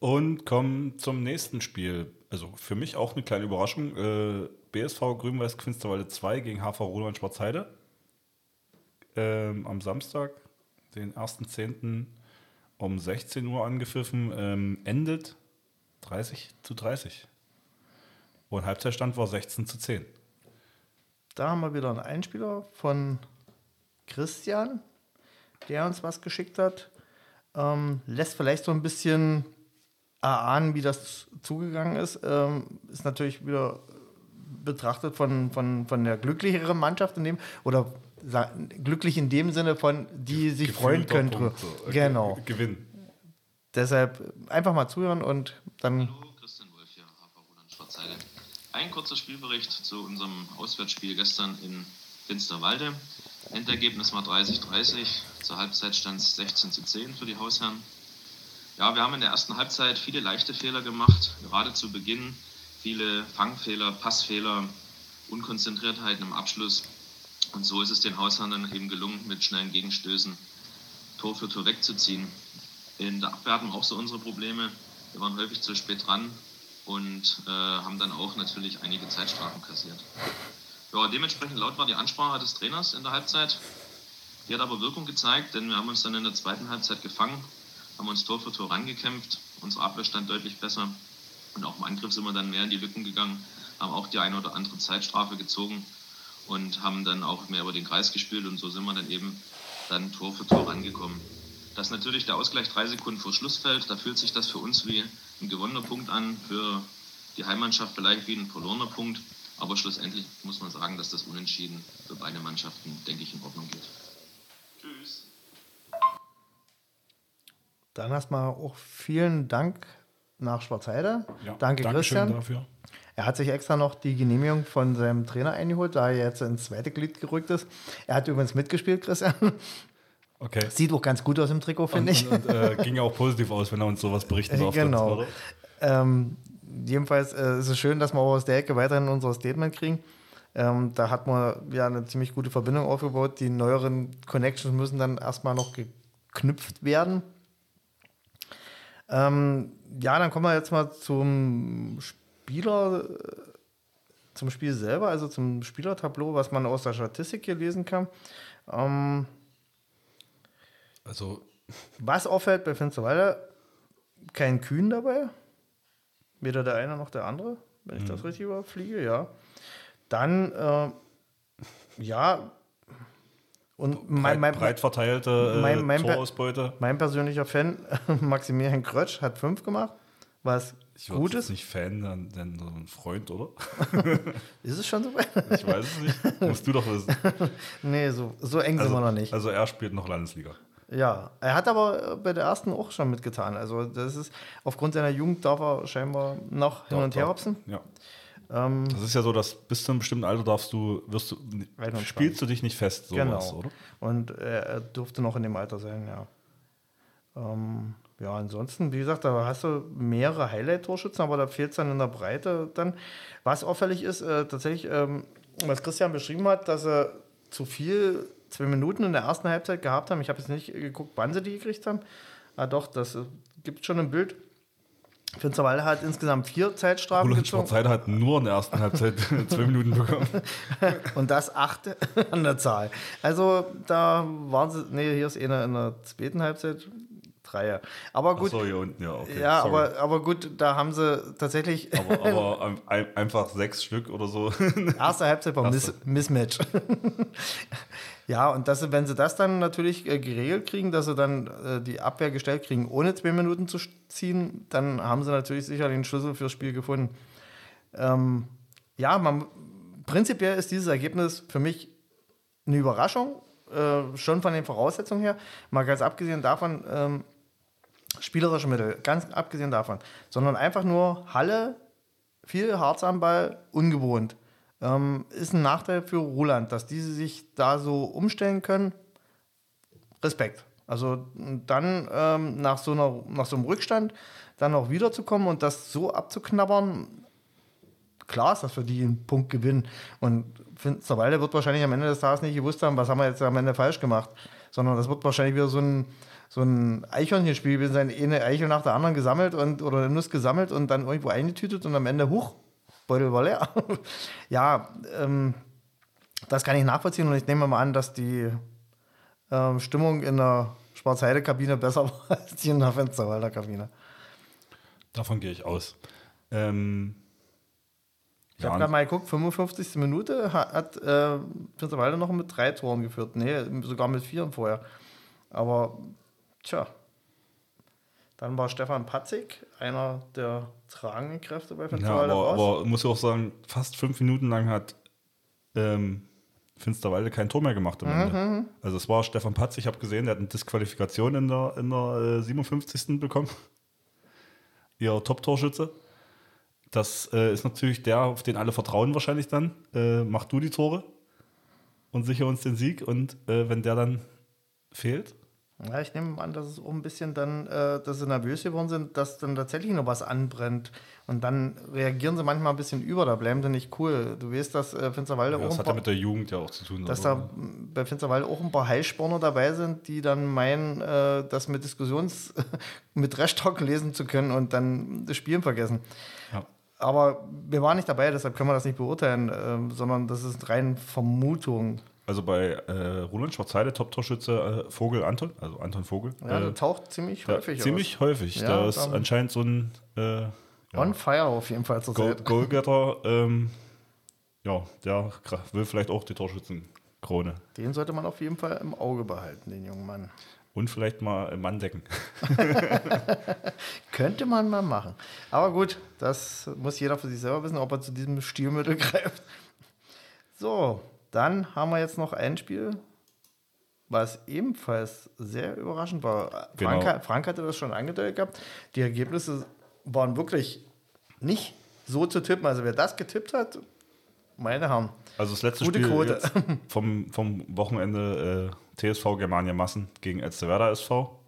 Und kommen zum nächsten Spiel. Also für mich auch eine kleine Überraschung. Äh, BSV Grün-Weiß Quinsterwalde 2 gegen HV Roland Schwarzheide. Ähm, am Samstag, den 1.10. um 16 Uhr angepfiffen. Ähm, endet 30 zu 30. Und Halbzeitstand war 16 zu 10. Da haben wir wieder einen Einspieler von Christian, der uns was geschickt hat. Ähm, lässt vielleicht so ein bisschen erahnen, wie das zugegangen ist. Ähm, ist natürlich wieder betrachtet von, von, von der glücklicheren Mannschaft in dem, oder glücklich in dem Sinne von, die sich freuen können. Punkt, so. Genau. Gewinn. Deshalb einfach mal zuhören und dann. Hallo, Christian Wolf hier, Hafer Roland Schwarzheide. Ein kurzer Spielbericht zu unserem Auswärtsspiel gestern in Finsterwalde. Endergebnis war 30-30, zur Halbzeit stand es 16 zu 10 für die Hausherren. Ja, wir haben in der ersten Halbzeit viele leichte Fehler gemacht, gerade zu Beginn. Viele Fangfehler, Passfehler, Unkonzentriertheiten im Abschluss. Und so ist es den Hausherren dann eben gelungen, mit schnellen Gegenstößen Tor für Tor wegzuziehen. In der Abwehr hatten wir auch so unsere Probleme. Wir waren häufig zu spät dran und äh, haben dann auch natürlich einige Zeitstrafen kassiert. Ja, dementsprechend laut war die Ansprache des Trainers in der Halbzeit. Die hat aber Wirkung gezeigt, denn wir haben uns dann in der zweiten Halbzeit gefangen, haben uns Tor für Tor rangekämpft. Unser Abwehr stand deutlich besser und auch im Angriff sind wir dann mehr in die Lücken gegangen, haben auch die eine oder andere Zeitstrafe gezogen und haben dann auch mehr über den Kreis gespielt und so sind wir dann eben dann Tor für Tor rangekommen. Dass natürlich der Ausgleich drei Sekunden vor Schluss fällt, da fühlt sich das für uns wie ein gewonnener Punkt an, für die Heimmannschaft vielleicht wie ein verlorener Punkt. Aber schlussendlich muss man sagen, dass das Unentschieden für beide Mannschaften, denke ich, in Ordnung geht. Dann erstmal auch vielen Dank nach Schwarzheide. Ja, Danke, Christian. dafür. Er hat sich extra noch die Genehmigung von seinem Trainer eingeholt, da er jetzt ins zweite Glied gerückt ist. Er hat übrigens mitgespielt, Christian. Okay. Sieht auch ganz gut aus im Trikot, finde ich. Und, äh, ging ja auch positiv aus, wenn er uns sowas berichten darf. Genau. Ähm, jedenfalls äh, ist es schön, dass wir auch aus der Ecke weiterhin unser Statement kriegen. Ähm, da hat man ja eine ziemlich gute Verbindung aufgebaut. Die neueren Connections müssen dann erstmal noch geknüpft werden. Ähm, ja, dann kommen wir jetzt mal zum Spieler, zum Spiel selber, also zum Spielertableau, was man aus der Statistik hier lesen kann. Ähm, also. Was auffällt bei Finsterwalde, kein Kühn dabei. Weder der eine noch der andere, wenn ich mhm. das richtig überfliege, ja. Dann, äh, ja, und mein, mein, breit verteilte äh, mein, mein, Torausbeute. Mein persönlicher Fan, (laughs) Maximilian Krötsch, hat fünf gemacht, was ich gut ist. nicht Fan, dann, dann so ein Freund, oder? (laughs) ist es schon so weit? (laughs) Ich weiß es nicht. Musst du doch wissen. nee, so, so eng also, sind wir noch nicht. Also er spielt noch Landesliga. Ja, er hat aber bei der ersten auch schon mitgetan. Also das ist aufgrund seiner Jugend darf er scheinbar noch hin und her hopsen. Ja. Ähm, das ist ja so, dass bis zu einem bestimmten Alter darfst du, wirst du, spielst du dich nicht fest, sowas, genau. oder? Und er durfte noch in dem Alter sein, ja. Ähm, ja, ansonsten, wie gesagt, da hast du mehrere Highlight-Torschützen, aber da fehlt es dann in der Breite dann. Was auffällig ist, äh, tatsächlich, ähm, was Christian beschrieben hat, dass er zu viel, zwei Minuten in der ersten Halbzeit gehabt haben. Ich habe jetzt nicht geguckt, wann sie die gekriegt haben. Ah, doch, das äh, gibt schon ein Bild. Finsterwalde hat insgesamt vier Zeitstrafen Roland gezogen. Schwarzheide hat nur in der ersten Halbzeit (laughs) zwei Minuten bekommen. (laughs) Und das achte (laughs) an der Zahl. Also da waren sie, nee, hier ist einer in der zweiten Halbzeit, drei. Aber gut, Achso, hier unten, ja, okay. ja, sorry. aber, aber gut, da haben sie tatsächlich aber, aber ein- ein- einfach sechs Stück oder so. erste Halbzeit war Miss. Mismatch. Ja, und sie, wenn sie das dann natürlich äh, geregelt kriegen, dass sie dann äh, die Abwehr gestellt kriegen, ohne zwei Minuten zu ziehen, dann haben sie natürlich sicher den Schlüssel fürs Spiel gefunden. Ähm, ja, man, prinzipiell ist dieses Ergebnis für mich eine Überraschung, äh, schon von den Voraussetzungen her. Mal ganz abgesehen davon, ähm, spielerische Mittel, ganz abgesehen davon, sondern einfach nur Halle, viel Harz am Ball, ungewohnt. Ähm, ist ein Nachteil für Ruland, dass diese sich da so umstellen können. Respekt. Also dann ähm, nach, so einer, nach so einem Rückstand dann auch wiederzukommen und das so abzuknabbern, klar ist das für die ein Punkt Gewinn. Und Finsterwalde wird wahrscheinlich am Ende des Tages nicht gewusst haben, was haben wir jetzt am Ende falsch gemacht. Sondern das wird wahrscheinlich wieder so ein, so ein Eichhörnchenspiel sein, eine Eichel nach der anderen gesammelt und, oder eine Nuss gesammelt und dann irgendwo eingetütet und am Ende, huch, Beutel war leer. (laughs) ja, ähm, das kann ich nachvollziehen und ich nehme mal an, dass die ähm, Stimmung in der Schwarzheide-Kabine besser (laughs) war als die in der Fensterwalder Kabine. Davon gehe ich aus. Ähm, Ich habe gerade mal geguckt, 55. Minute hat, äh, Finsterwalde noch mit drei Toren geführt. Nee, sogar mit vier vorher. Aber, tja. Dann war Stefan Patzig, einer der tragenden Kräfte bei Ja, Finsterwalde aber, raus. aber muss ich auch sagen, fast fünf Minuten lang hat ähm, Finsterwalde kein Tor mehr gemacht am Ende. Also es war Stefan Patz, ich habe gesehen, der hat eine Disqualifikation in der, in der äh, 57. bekommen. (laughs) Ihr Top-Torschütze. Das äh, ist natürlich der, auf den alle vertrauen wahrscheinlich dann. Äh, mach du die Tore und sicher uns den Sieg. Und äh, wenn der dann fehlt, Ja, ich nehme an, dass es auch ein bisschen dann, äh, dass sie nervös geworden sind, dass dann tatsächlich noch was anbrennt. Und dann reagieren sie manchmal ein bisschen über, da bleiben sie nicht cool. Du weißt, dass äh, Finsterwalde ja, auch das hat ja mit der Jugend ja auch zu tun. dass aber- da m, bei Finsterwalde auch ein paar Heilsporner dabei sind, die dann meinen, äh, das mit Diskussions-, (laughs) mit Trash-Talk lesen zu können und dann das Spielen vergessen. ja. Aber wir waren nicht dabei, deshalb können wir das nicht beurteilen, ähm, sondern das ist rein Vermutung. Also bei äh, Roland Schwarzheide, Top-Torschütze äh, Vogel Anton, also Anton Vogel. Ja, äh, der taucht ziemlich da, häufig ziemlich häufig. Ja, da ist anscheinend so ein äh, aus. On fire auf jeden Fall Goal Zeit. Goalgetter. Ähm, ja, der will vielleicht auch die Torschützenkrone. Den sollte man auf jeden Fall im Auge behalten, den jungen Mann. Und vielleicht mal im Mann decken. (laughs) Könnte man mal machen. Aber gut, das muss jeder für sich selber wissen, ob er zu diesem Stilmittel (laughs) greift. So, dann haben wir jetzt noch ein Spiel, was ebenfalls sehr überraschend war. Frank, Genau. Frank hatte das schon angedeutet gehabt. Die Ergebnisse waren wirklich nicht so zu tippen. Also wer das getippt hat, meine Herren. Also das letzte Gute Spiel vom, vom Wochenende äh, TSV Germania Massen gegen Elsterwerda SV.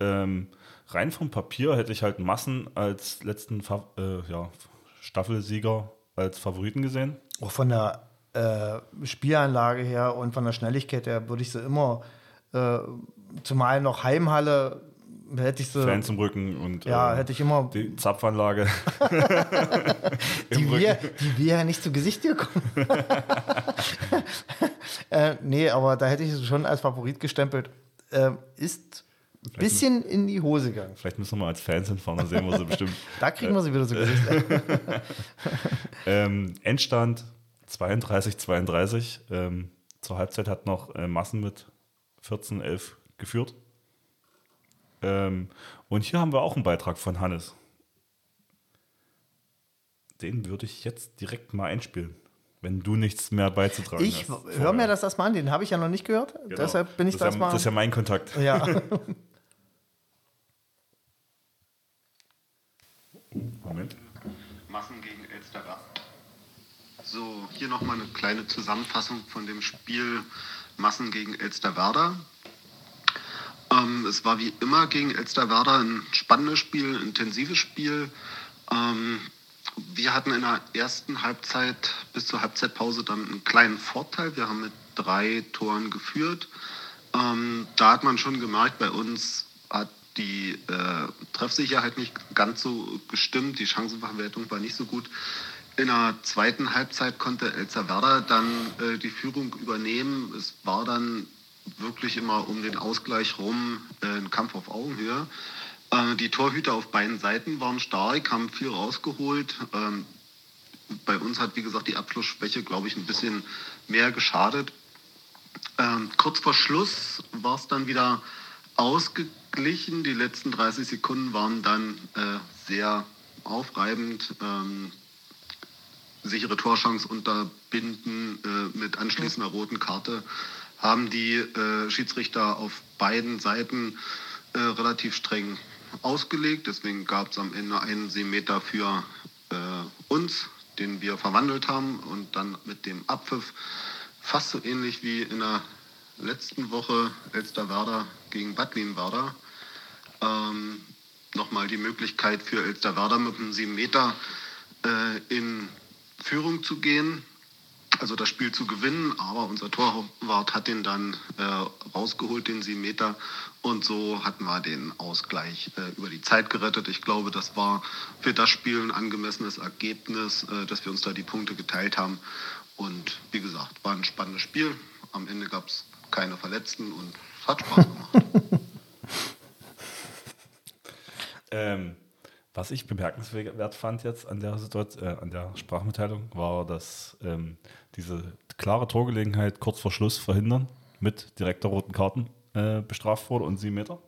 Ähm, rein vom Papier hätte ich halt Massen als letzten Fa äh, ja, Staffelsieger als Favoriten gesehen. Auch von der äh, Spielanlage her und von der Schnelligkeit her würde ich sie immer, äh, zumal noch Heimhalle, hätte ich sie, Fans im Rücken und ja, äh, hätte ich immer, die Zapfanlage. (laughs) (laughs) die wir, Rücken. die wir ja nicht zu Gesicht gekommen. (laughs) äh, nee, aber da hätte ich sie schon als Favorit gestempelt. Äh, ist ein bisschen in die Hose gegangen. Vielleicht müssen wir mal als Fans hinfahren, dann sehen wir sie bestimmt. Da kriegen wir sie wieder zu Gesicht. Ähm, Endstand 32, 32. Ähm, zur Halbzeit hat noch äh, Massen mit 14, 11 geführt. Ähm, und hier haben wir auch einen Beitrag von Hannes. Den würde ich jetzt direkt mal einspielen, wenn du nichts mehr beizutragen Ich hast. höre mir das erstmal an, den habe ich ja noch nicht gehört. Genau. Deshalb bin ich das das, ist ja, mal. Das ist ja mein Kontakt. ja. Moment. (laughs) Massen gegen Elsterwerda. So, hier nochmal eine kleine Zusammenfassung von dem Spiel Massen gegen Elsterwerda. Ähm, es war wie immer gegen Elsterwerda ein spannendes Spiel, ein intensives Spiel. Ähm, wir hatten in der ersten Halbzeit bis zur Halbzeitpause dann einen kleinen Vorteil. Wir haben mit drei Toren geführt. Ähm, da hat man schon gemerkt, bei uns hat die äh, Treffsicherheit nicht ganz so gestimmt, die Chancenverwertung war nicht so gut. In der zweiten Halbzeit konnte Elsa Werder dann äh, die Führung übernehmen. Es war dann wirklich immer um den Ausgleich rum äh, ein Kampf auf Augenhöhe. Äh, die Torhüter auf beiden Seiten waren stark, haben viel rausgeholt. Ähm, bei uns hat, wie gesagt, die Abschlussschwäche, glaube ich, ein bisschen mehr geschadet. Ähm, kurz vor Schluss war es dann wieder ausgeglichen. Die letzten 30 Sekunden waren dann äh, sehr aufreibend. Ähm, sichere Torchance unterbinden äh, mit anschließender roten Karte haben die äh, Schiedsrichter auf beiden Seiten äh, relativ streng ausgelegt. Deswegen gab es am Ende einen Seemeter für äh, uns, den wir verwandelt haben und dann mit dem Abpfiff fast so ähnlich wie in der letzten Woche Elsterwerda gegen Bad Wienwerder. Ähm, nochmal die Möglichkeit für Elsterwerda mit einem 7 Meter äh, in Führung zu gehen, also das Spiel zu gewinnen, aber unser Torwart hat den dann äh, rausgeholt, den 7 Meter, und so hatten wir den Ausgleich äh, über die Zeit gerettet. Ich glaube, das war für das Spiel ein angemessenes Ergebnis, äh, dass wir uns da die Punkte geteilt haben. Und wie gesagt, war ein spannendes Spiel. Am Ende gab es keine Verletzten und es hat Spaß gemacht. (laughs) ähm, was ich bemerkenswert fand jetzt an der Situation, äh, an der Sprachmitteilung, war, dass ähm, diese klare Torgelegenheit kurz vor Schluss verhindern mit direkter roten Karten äh, bestraft wurde und sieben Meter.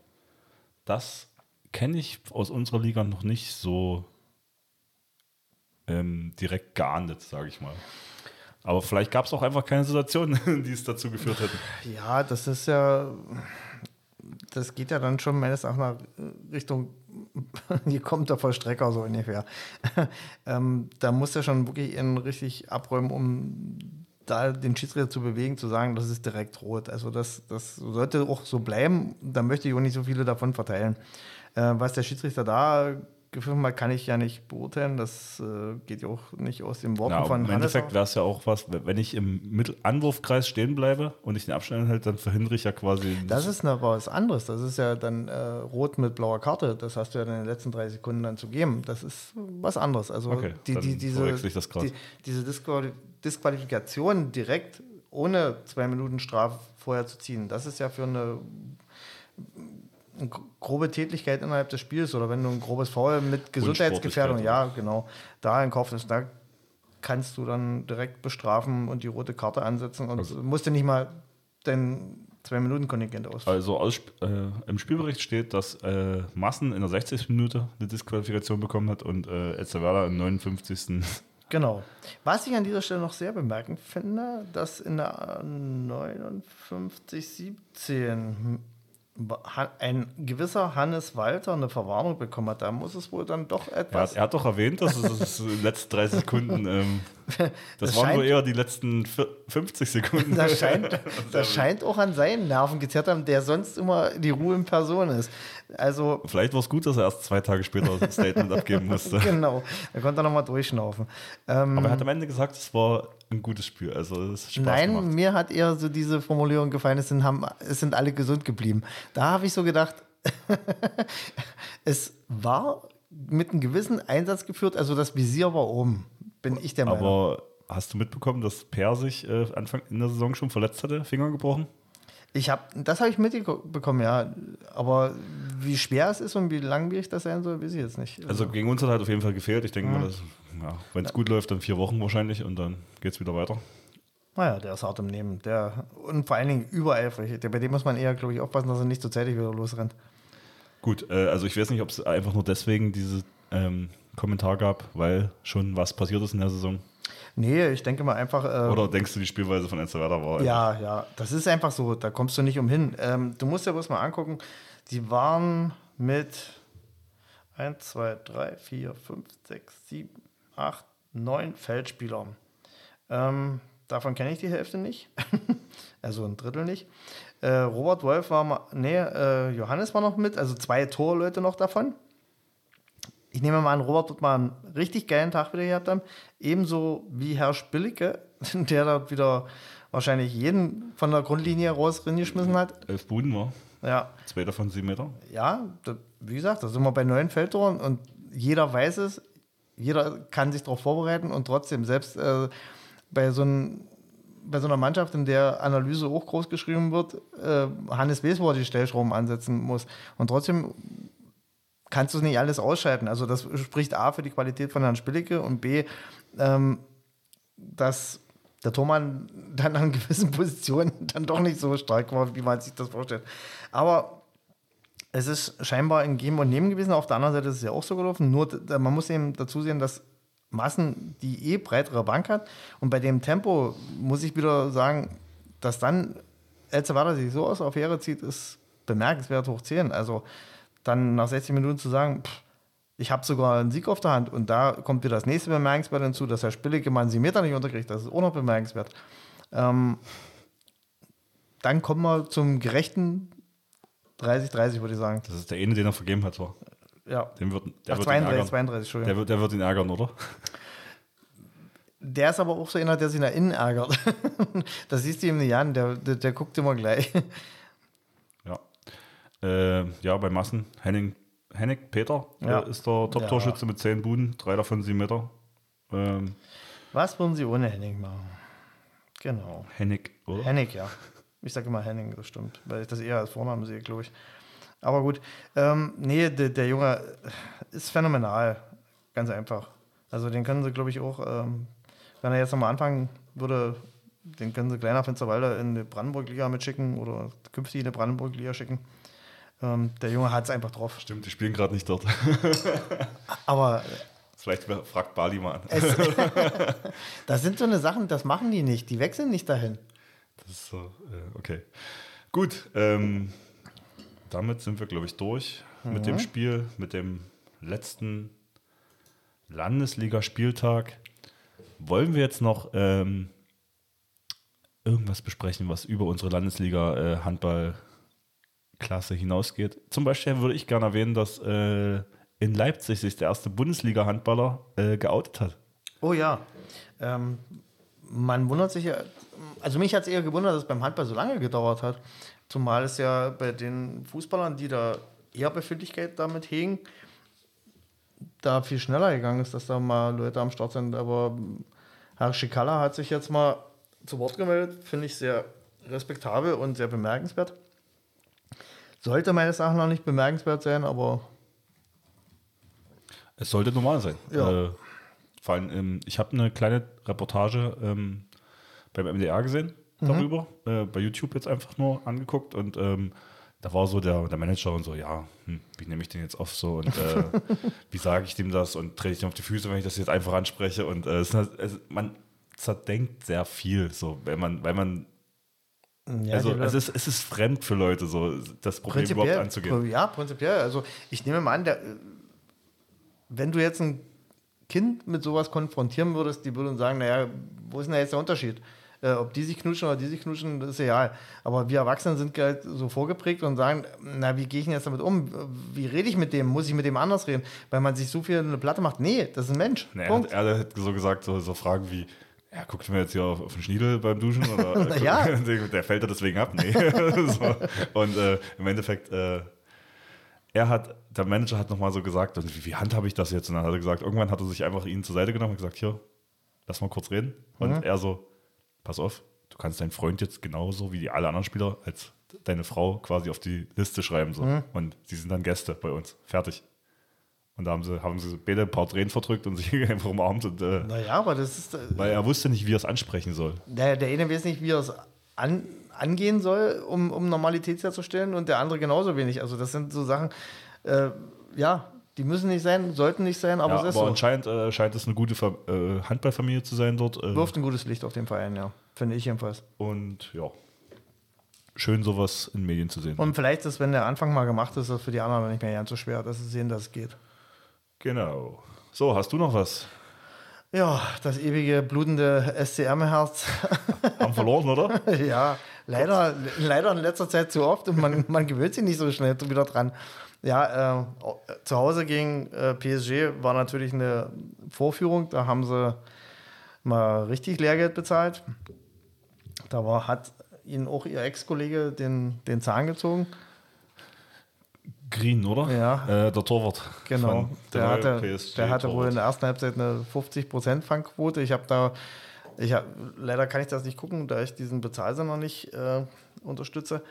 Das kenne ich aus unserer Liga noch nicht so ähm, direkt geahndet, sage ich mal. Aber vielleicht gab es auch einfach keine Situation, (laughs) die es dazu geführt hätten. Ja, das ist ja, das geht ja dann schon meines Erachtens Richtung, (laughs) hier kommt der Vollstrecker so ungefähr. (laughs) ähm, da muss er schon wirklich ihn richtig abräumen, um da den Schiedsrichter zu bewegen, zu sagen, das ist direkt rot. Also das, das sollte auch so bleiben. Da möchte ich auch nicht so viele davon verteilen. Äh, was der Schiedsrichter da gepfiffen hat, kann ich ja nicht beurteilen. Das äh, geht ja auch nicht aus dem Worten ja, von Im Endeffekt wäre es ja auch was, wenn ich im Mittel Anwurfkreis stehen bleibe und ich den Abstand halte, dann verhindere ich ja quasi. Das ist noch was anderes. Das ist ja dann äh, rot mit blauer Karte. Das hast du ja in den letzten drei Sekunden dann zu geben. Das ist was anderes. Also okay, die, die, diese, die, diese Disqual Disqualifikation direkt ohne zwei Minuten Strafe vorher zu ziehen, das ist ja für eine eine grobe Tätigkeit innerhalb des Spiels oder wenn du ein grobes Foul mit Gesundheitsgefährdung, ja, genau, da in Kauf ist, da kannst du dann direkt bestrafen und die rote Karte ansetzen und also, musst du nicht mal dein zwei Minuten Kontingent aus. Also aus, äh, im Spielbericht steht, dass äh, Massen in der 60. Minute eine Disqualifikation bekommen hat und äh, Elsterwerda im 59. (laughs) Genau. Was ich an dieser Stelle noch sehr bemerkend finde, dass in der 59, 17 ein gewisser Hannes Walter eine Verwarnung bekommen hat, da muss es wohl dann doch etwas. Ja, er hat doch erwähnt, dass es das in den letzten 30 Sekunden, ähm, (laughs) das, das waren nur eher die letzten 50 Sekunden. Das scheint, (laughs) das scheint auch an seinen Nerven gezerrt haben, der sonst immer die Ruhe in Person ist. Also, Vielleicht war es gut, dass er erst zwei Tage später ein Statement abgeben musste. (laughs) Genau, da konnte er nochmal durchschnaufen. Ähm, Aber er hat am Ende gesagt, es war ein gutes Spiel. Also es Spaß Nein, gemacht. mir hat eher so diese Formulierung gefallen, es sind, haben, es sind alle gesund geblieben. Da habe ich so gedacht, (laughs) es war mit einem gewissen Einsatz geführt, also das Visier war oben, bin ich der Meinung. Aber hast du mitbekommen, dass Per sich äh, Anfang in der Saison schon verletzt hatte, Finger gebrochen? Ich habe, das habe ich mitbekommen, ja. Aber wie schwer es ist und wie langwierig das sein soll, weiß ich jetzt nicht. Also, also gegen uns hat halt auf jeden Fall gefehlt. Ich denke mhm. mal, ja, wenn es gut läuft, dann vier Wochen wahrscheinlich und dann geht es wieder weiter. Naja, der ist hart im Nehmen. Der, und vor allen Dingen übereifrig. Der, bei dem muss man eher, glaube ich, aufpassen, dass er nicht so zeitig wieder losrennt. Gut, äh, also ich weiß nicht, ob es einfach nur deswegen diese ähm, Kommentar gab, weil schon was passiert ist in der Saison. Nee, ich denke mal einfach. Äh, Oder denkst du, die Spielweise von Ensterwerder war? Ja, ja, das ist einfach so. Da kommst du nicht umhin. Ähm, du musst ja bloß mal angucken, die waren mit 1, 2, 3, 4, 5, 6, 7, 8, 9 Feldspielern. Ähm, davon kenne ich die Hälfte nicht. (laughs) also ein Drittel nicht. Äh, Robert Wolf war mal, nee, äh, Johannes war noch mit, also zwei Torleute noch davon. Ich nehme mal an, Robert wird mal einen richtig geilen Tag wieder gehabt haben. Ebenso wie Herr Spillicke, (laughs) der dort wieder wahrscheinlich jeden von der Grundlinie raus geschmissen hat. Elf Buden war. Ja. Zwei davon sieben Meter. Ja, da, wie gesagt, da sind wir bei neun Feldtoren und jeder weiß es, jeder kann sich darauf vorbereiten und trotzdem, selbst äh, bei, so ein, bei so einer Mannschaft, in der Analyse auch groß geschrieben wird, äh, Hannes weiß, die Stellschrauben ansetzen muss. Und trotzdem kannst du nicht alles ausschalten. Also das spricht A für die Qualität von Herrn Spillicke und B, ähm, dass der Thomann dann an gewissen (laughs) Positionen dann doch nicht so stark war, wie man sich das vorstellt. Aber es ist scheinbar ein Geben und Nehmen gewesen. Auf der anderen Seite ist es ja auch so gelaufen. Nur man muss eben dazu sehen, dass Massen die eh breitere Bank hat. Und bei dem Tempo muss ich wieder sagen, dass dann Elzevada sich so aus auf Ehre zieht, ist bemerkenswert hoch 10. Also dann nach 60 Minuten zu sagen, pff, ich habe sogar einen Sieg auf der Hand und da kommt wieder das nächste bemerkenswert hinzu, dass Herr Spillige mal einen 7 Meter nicht unterkriegt. Das ist auch noch bemerkenswert. Ähm, dann kommen wir zum gerechten 30-30, würde ich sagen. Das ist der eine, den er vergeben hat, war. Ja. Dem wird, der Ach, wird 32, ihn ärgern. 32, Entschuldigung. Der wird, der wird ihn ärgern, oder? Der ist aber auch so einer, der sich nach innen ärgert. (laughs) das siehst du ihm nicht an, der, der, der guckt immer gleich. (laughs) Ja. Äh, ja, bei Massen. Henning, Hennig Peter Ja. äh, ist der Top-Torschütze mit 10 Buden, drei davon 7 Meter. Ähm, Was würden sie ohne Henning machen? Genau. Hennig, oder? Hennig, ja. Ich sage immer Henning, das stimmt, weil ich das eher als Vornamen sehe, glaube ich. Aber gut. Ähm, nee, der, der Junge ist phänomenal. Ganz einfach. Also den können sie, glaube ich, auch, ähm, wenn er jetzt nochmal anfangen würde, den können sie kleiner Finsterwalder in die Brandenburg-Liga mitschicken oder künftig in die Brandenburg-Liga schicken. Ähm, der Junge hat es einfach drauf. Stimmt, die spielen gerade nicht dort. (laughs) Aber Vielleicht fragt Bali mal an. (laughs) das sind so eine Sachen, das machen die nicht. Die wechseln nicht dahin. Das ist so, äh, okay. Gut, ähm, damit sind wir, glaube ich, durch mit Mhm. dem Spiel, mit dem letzten Landesligaspieltag. Wollen wir jetzt noch ähm, irgendwas besprechen, was über unsere Landesliga-Handballklasse hinausgeht? Zum Beispiel würde ich gerne erwähnen, dass äh, in Leipzig sich der erste Bundesliga-Handballer äh, geoutet hat. Oh ja. Ähm, man wundert sich ja, also mich hat es eher gewundert, dass es beim Handball so lange gedauert hat. Zumal es ja bei den Fußballern, die da eher Befindlichkeit damit hegen, da viel schneller gegangen ist, dass da mal Leute am Start sind. Aber Herr Schikala hat sich jetzt mal zu Wort gemeldet, finde ich sehr respektabel und sehr bemerkenswert. Sollte meines Erachtens noch nicht bemerkenswert sein, aber Es sollte normal sein. Ja. Äh, vor allem, ähm, ich habe eine kleine Reportage ähm, beim MDR gesehen darüber, äh, bei YouTube jetzt einfach nur angeguckt und ähm, da war so der, der Manager und so, ja, hm, wie nehme ich den jetzt auf so und äh, (laughs) wie sage ich dem das und trete ich dem auf die Füße, wenn ich das jetzt einfach anspreche und äh, es, halt- es, man zerdenkt sehr viel, so, wenn man, weil man, ja, also es ist, es ist fremd für Leute, so das Problem überhaupt anzugehen. Ja, prinzipiell. Also ich nehme mal an, der, wenn du jetzt ein Kind mit sowas konfrontieren würdest, die würden sagen, naja, wo ist denn da jetzt der Unterschied? Äh, ob die sich knutschen oder die sich knutschen, das ist egal. Aber wir Erwachsene sind halt so vorgeprägt und sagen, na, wie gehe ich denn jetzt damit um? Wie rede ich mit dem? Muss ich mit dem anders reden? Weil man sich so viel eine Platte macht. Nee, das ist ein Mensch. Nee, er, Punkt. hat, er hat so gesagt, so, so Fragen wie, ja, guckt mir jetzt hier auf, auf den Schniedel beim Duschen oder (laughs) ja. (laughs) der fällt er deswegen ab? Nee. (laughs) so. Und äh, im Endeffekt, äh, er hat, der Manager hat nochmal so gesagt, und wie, wie handhabe ich das jetzt? Und dann hat er gesagt, irgendwann hat er sich einfach ihn zur Seite genommen und gesagt, hier, lass mal kurz reden. Und Mhm. er so, pass auf, du kannst deinen Freund jetzt genauso wie die alle anderen Spieler als deine Frau quasi auf die Liste schreiben. So. Mhm. Und sie sind dann Gäste bei uns. Fertig. Und da haben sie, haben sie beide ein paar Tränen verdrückt und sich (laughs) einfach umarmt. Und, äh, Naja, aber das ist. äh, weil er wusste nicht, wie er es ansprechen soll. Der, der eine weiß nicht, wie er es an, angehen soll, um, um Normalität herzustellen, und der andere genauso wenig. Also, das sind so Sachen, äh, ja, die müssen nicht sein, sollten nicht sein, aber ja, es ist aber so. anscheinend äh, scheint es eine gute Fa äh, Handballfamilie zu sein dort. Äh, Wirft ein gutes Licht auf den Verein, ja. Finde ich jedenfalls. und ja, schön sowas in Medien zu sehen. Und vielleicht ist, wenn der Anfang mal gemacht ist, das für die anderen nicht mehr ganz so schwer, dass sie sehen, dass es geht. genau. So, hast du noch was? Ja, das ewige blutende SCM-Herz. Haben verloren, oder? (laughs) ja, leider, leider in letzter Zeit zu oft und man, man gewöhnt sich nicht so schnell wieder dran. Ja, äh, zu Hause gegen äh, PSG war natürlich eine Vorführung. Da haben sie mal richtig Lehrgeld bezahlt. Da war, hat ihnen auch ihr Ex-Kollege den, den Zahn gezogen. Green, oder? Ja. Äh, der Torwart. Genau. Der hatte, der hatte wohl in der ersten Halbzeit eine 50% Fangquote. Ich habe da, ich hab, leider kann ich das nicht gucken, da ich diesen Bezahlsender nicht äh, unterstütze.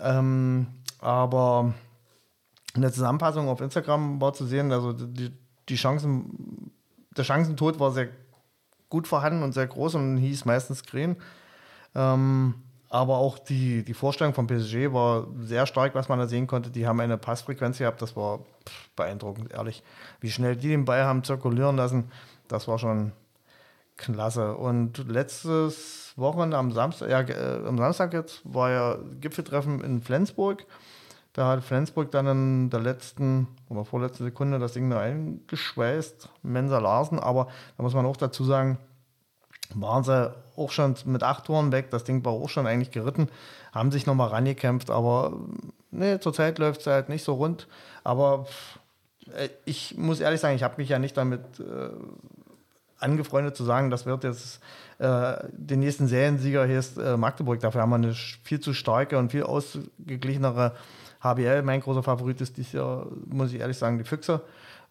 Ähm, aber in der Zusammenfassung auf Instagram war zu sehen, also die, die Chancen, der Chancentod war sehr gut vorhanden und sehr groß und hieß meistens Green. Ähm, aber auch die, die Vorstellung von PSG war sehr stark, was man da sehen konnte. Die haben eine Passfrequenz gehabt, das war beeindruckend, ehrlich. Wie schnell die den Ball haben zirkulieren lassen, das war schon klasse. Und letztes Wochenende am Samstag, ja, äh, am Samstag jetzt war ja Gipfeltreffen in Flensburg. Da hat Flensburg dann in der letzten oder vorletzten Sekunde das Ding noch eingeschweißt, Mensa Larsen. Aber da muss man auch dazu sagen, waren sie auch schon mit acht Toren weg. Das Ding war auch schon eigentlich geritten, haben sich nochmal rangekämpft. Aber nee, zurzeit läuft es halt nicht so rund. Aber äh, ich muss ehrlich sagen, ich habe mich ja nicht damit äh, angefreundet zu sagen, das wird jetzt äh, den nächsten Seriensieger hier ist äh, Magdeburg. Dafür haben wir eine viel zu starke und viel ausgeglichenere HBL, mein großer Favorit ist dieses Jahr, muss ich ehrlich sagen, die Füchse,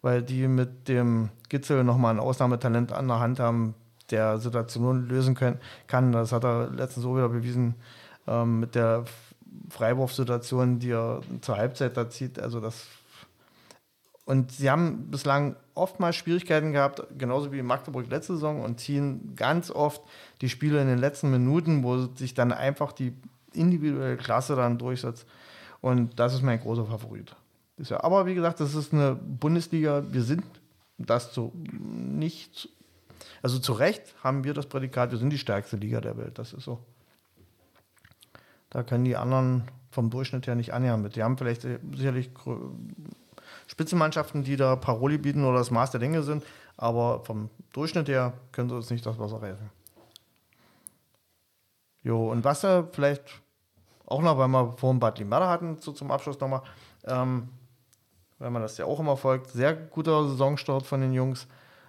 weil die mit dem Gitzel nochmal ein Ausnahmetalent an der Hand haben, der Situationen lösen können, kann. Das hat er letztens so wieder bewiesen ähm, mit der Freiwurfsituation, die er zur Halbzeit da zieht. Also das und sie haben bislang oftmals Schwierigkeiten gehabt, genauso wie Magdeburg letzte Saison, und ziehen ganz oft die Spiele in den letzten Minuten, wo sich dann einfach die individuelle Klasse dann durchsetzt. Und das ist mein großer Favorit. Aber wie gesagt, das ist eine Bundesliga. Wir sind das zu nicht, also zu Recht haben wir das Prädikat, wir sind die stärkste Liga der Welt. Das ist so. Da können die anderen vom Durchschnitt her nicht annähern mit. Die haben vielleicht sicherlich Spitzenmannschaften, die da Paroli bieten oder das Maß der Dinge sind, aber vom Durchschnitt her können sie uns nicht das Wasser reißen. Jo, und was da vielleicht auch noch, weil wir vorhin Bad Limada hatten, so zum Abschluss nochmal, ähm, weil man das ja auch immer folgt, sehr guter Saisonstart von den Jungs,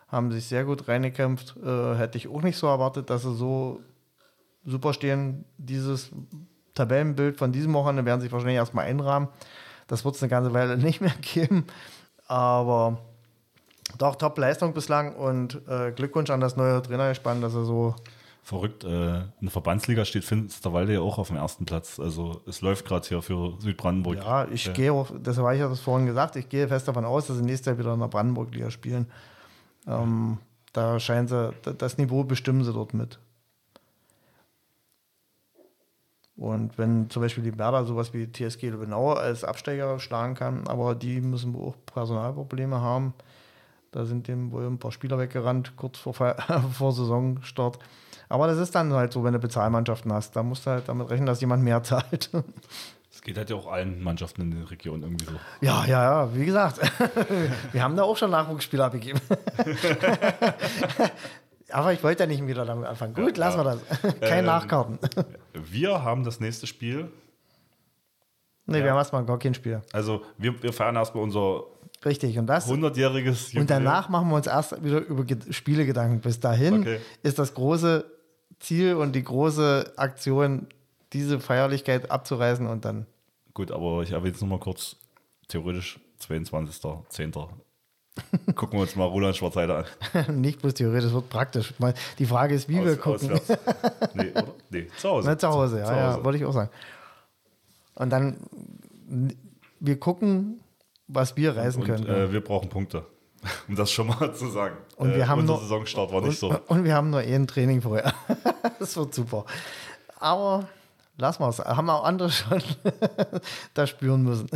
haben sich sehr gut reingekämpft. Äh, hätte ich auch nicht so erwartet, dass sie so super stehen. Dieses Tabellenbild von diesem Wochenende werden sich wahrscheinlich erstmal einrahmen. Das wird es eine ganze Weile (laughs) nicht mehr geben. Aber doch, Top-Leistung bislang und äh, Glückwunsch an das neue Trainergespann, dass er so Verrückt, äh, in der Verbandsliga steht Finsterwalde ja auch auf dem ersten Platz. Also es läuft gerade hier für Südbrandenburg. Ja, ich ja. gehe auch, das habe ich ja das vorhin gesagt, ich gehe fest davon aus, dass sie nächstes Jahr wieder in der Brandenburg-Liga spielen. Ähm, da scheinen sie, das Niveau bestimmen sie dort mit. Und wenn zum Beispiel die Werder sowas wie TSG Lübbenau als Absteiger schlagen kann, aber die müssen wohl auch Personalprobleme haben. Da sind dem wohl ein paar Spieler weggerannt, kurz vor, (laughs) vor Saisonstart. Aber das ist dann halt so, wenn du Bezahlmannschaften hast. Da musst du halt damit rechnen, dass jemand mehr (laughs) zahlt. Das geht halt ja auch allen Mannschaften in der Region irgendwie so. Ja, ja, ja, wie gesagt. (laughs) Wir haben da auch schon Nachwuchsspieler abgegeben. (laughs) Aber ich wollte ja nicht wieder damit anfangen. Gut, ja, lassen wir das. Keine ähm, Nachkarten. Wir haben das nächste Spiel. Nee, ja. wir haben erstmal gar kein Spiel. Also, wir, wir feiern erstmal unser Richtig, und das. 100-jähriges Und danach machen wir uns erst wieder über Spiele Gedanken. Bis dahin okay. ist das große Ziel und die große Aktion, diese Feierlichkeit abzureißen und dann. Gut, aber ich erwähne es nochmal kurz. Theoretisch 22.10. (laughs) gucken wir uns mal Roland Schwarzheide an. (laughs) Nicht bloß theoretisch, wird praktisch. Die Frage ist, wie Aus, wir gucken. (laughs) nee, oder? Nee, zu Hause. Na, zu Hause, ja, zu Hause. ja, wollte ich auch sagen. Und dann, wir gucken, was wir reisen und, können. Äh, wir brauchen Punkte. (laughs) Um das schon mal zu sagen. Und wir äh, haben unser nur, Saisonstart war nicht und, so. (laughs) Und wir haben nur eh ein Training vorher. (laughs) das wird super. Aber lassen wir es. Haben auch andere schon da spüren müssen.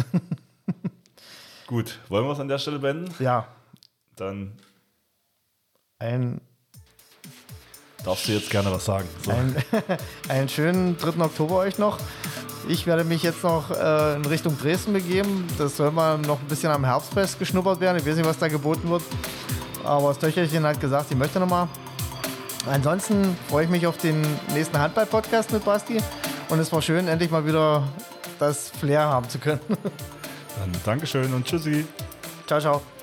Gut, wollen wir es an der Stelle beenden? Ja. Dann. Ein. Darfst du jetzt gerne was sagen? So. Ein, (laughs) einen schönen 3. Oktober euch noch. Ich werde mich jetzt noch äh, in Richtung Dresden begeben. Das soll mal noch ein bisschen am Herbstfest geschnuppert werden. Ich weiß nicht, was da geboten wird. Aber das Töchterchen hat gesagt, sie möchte nochmal. Ansonsten freue ich mich auf den nächsten Handball-Podcast mit Basti. Und es war schön, endlich mal wieder das Flair haben zu können. (laughs) Dann Dankeschön und Tschüssi. Ciao, ciao.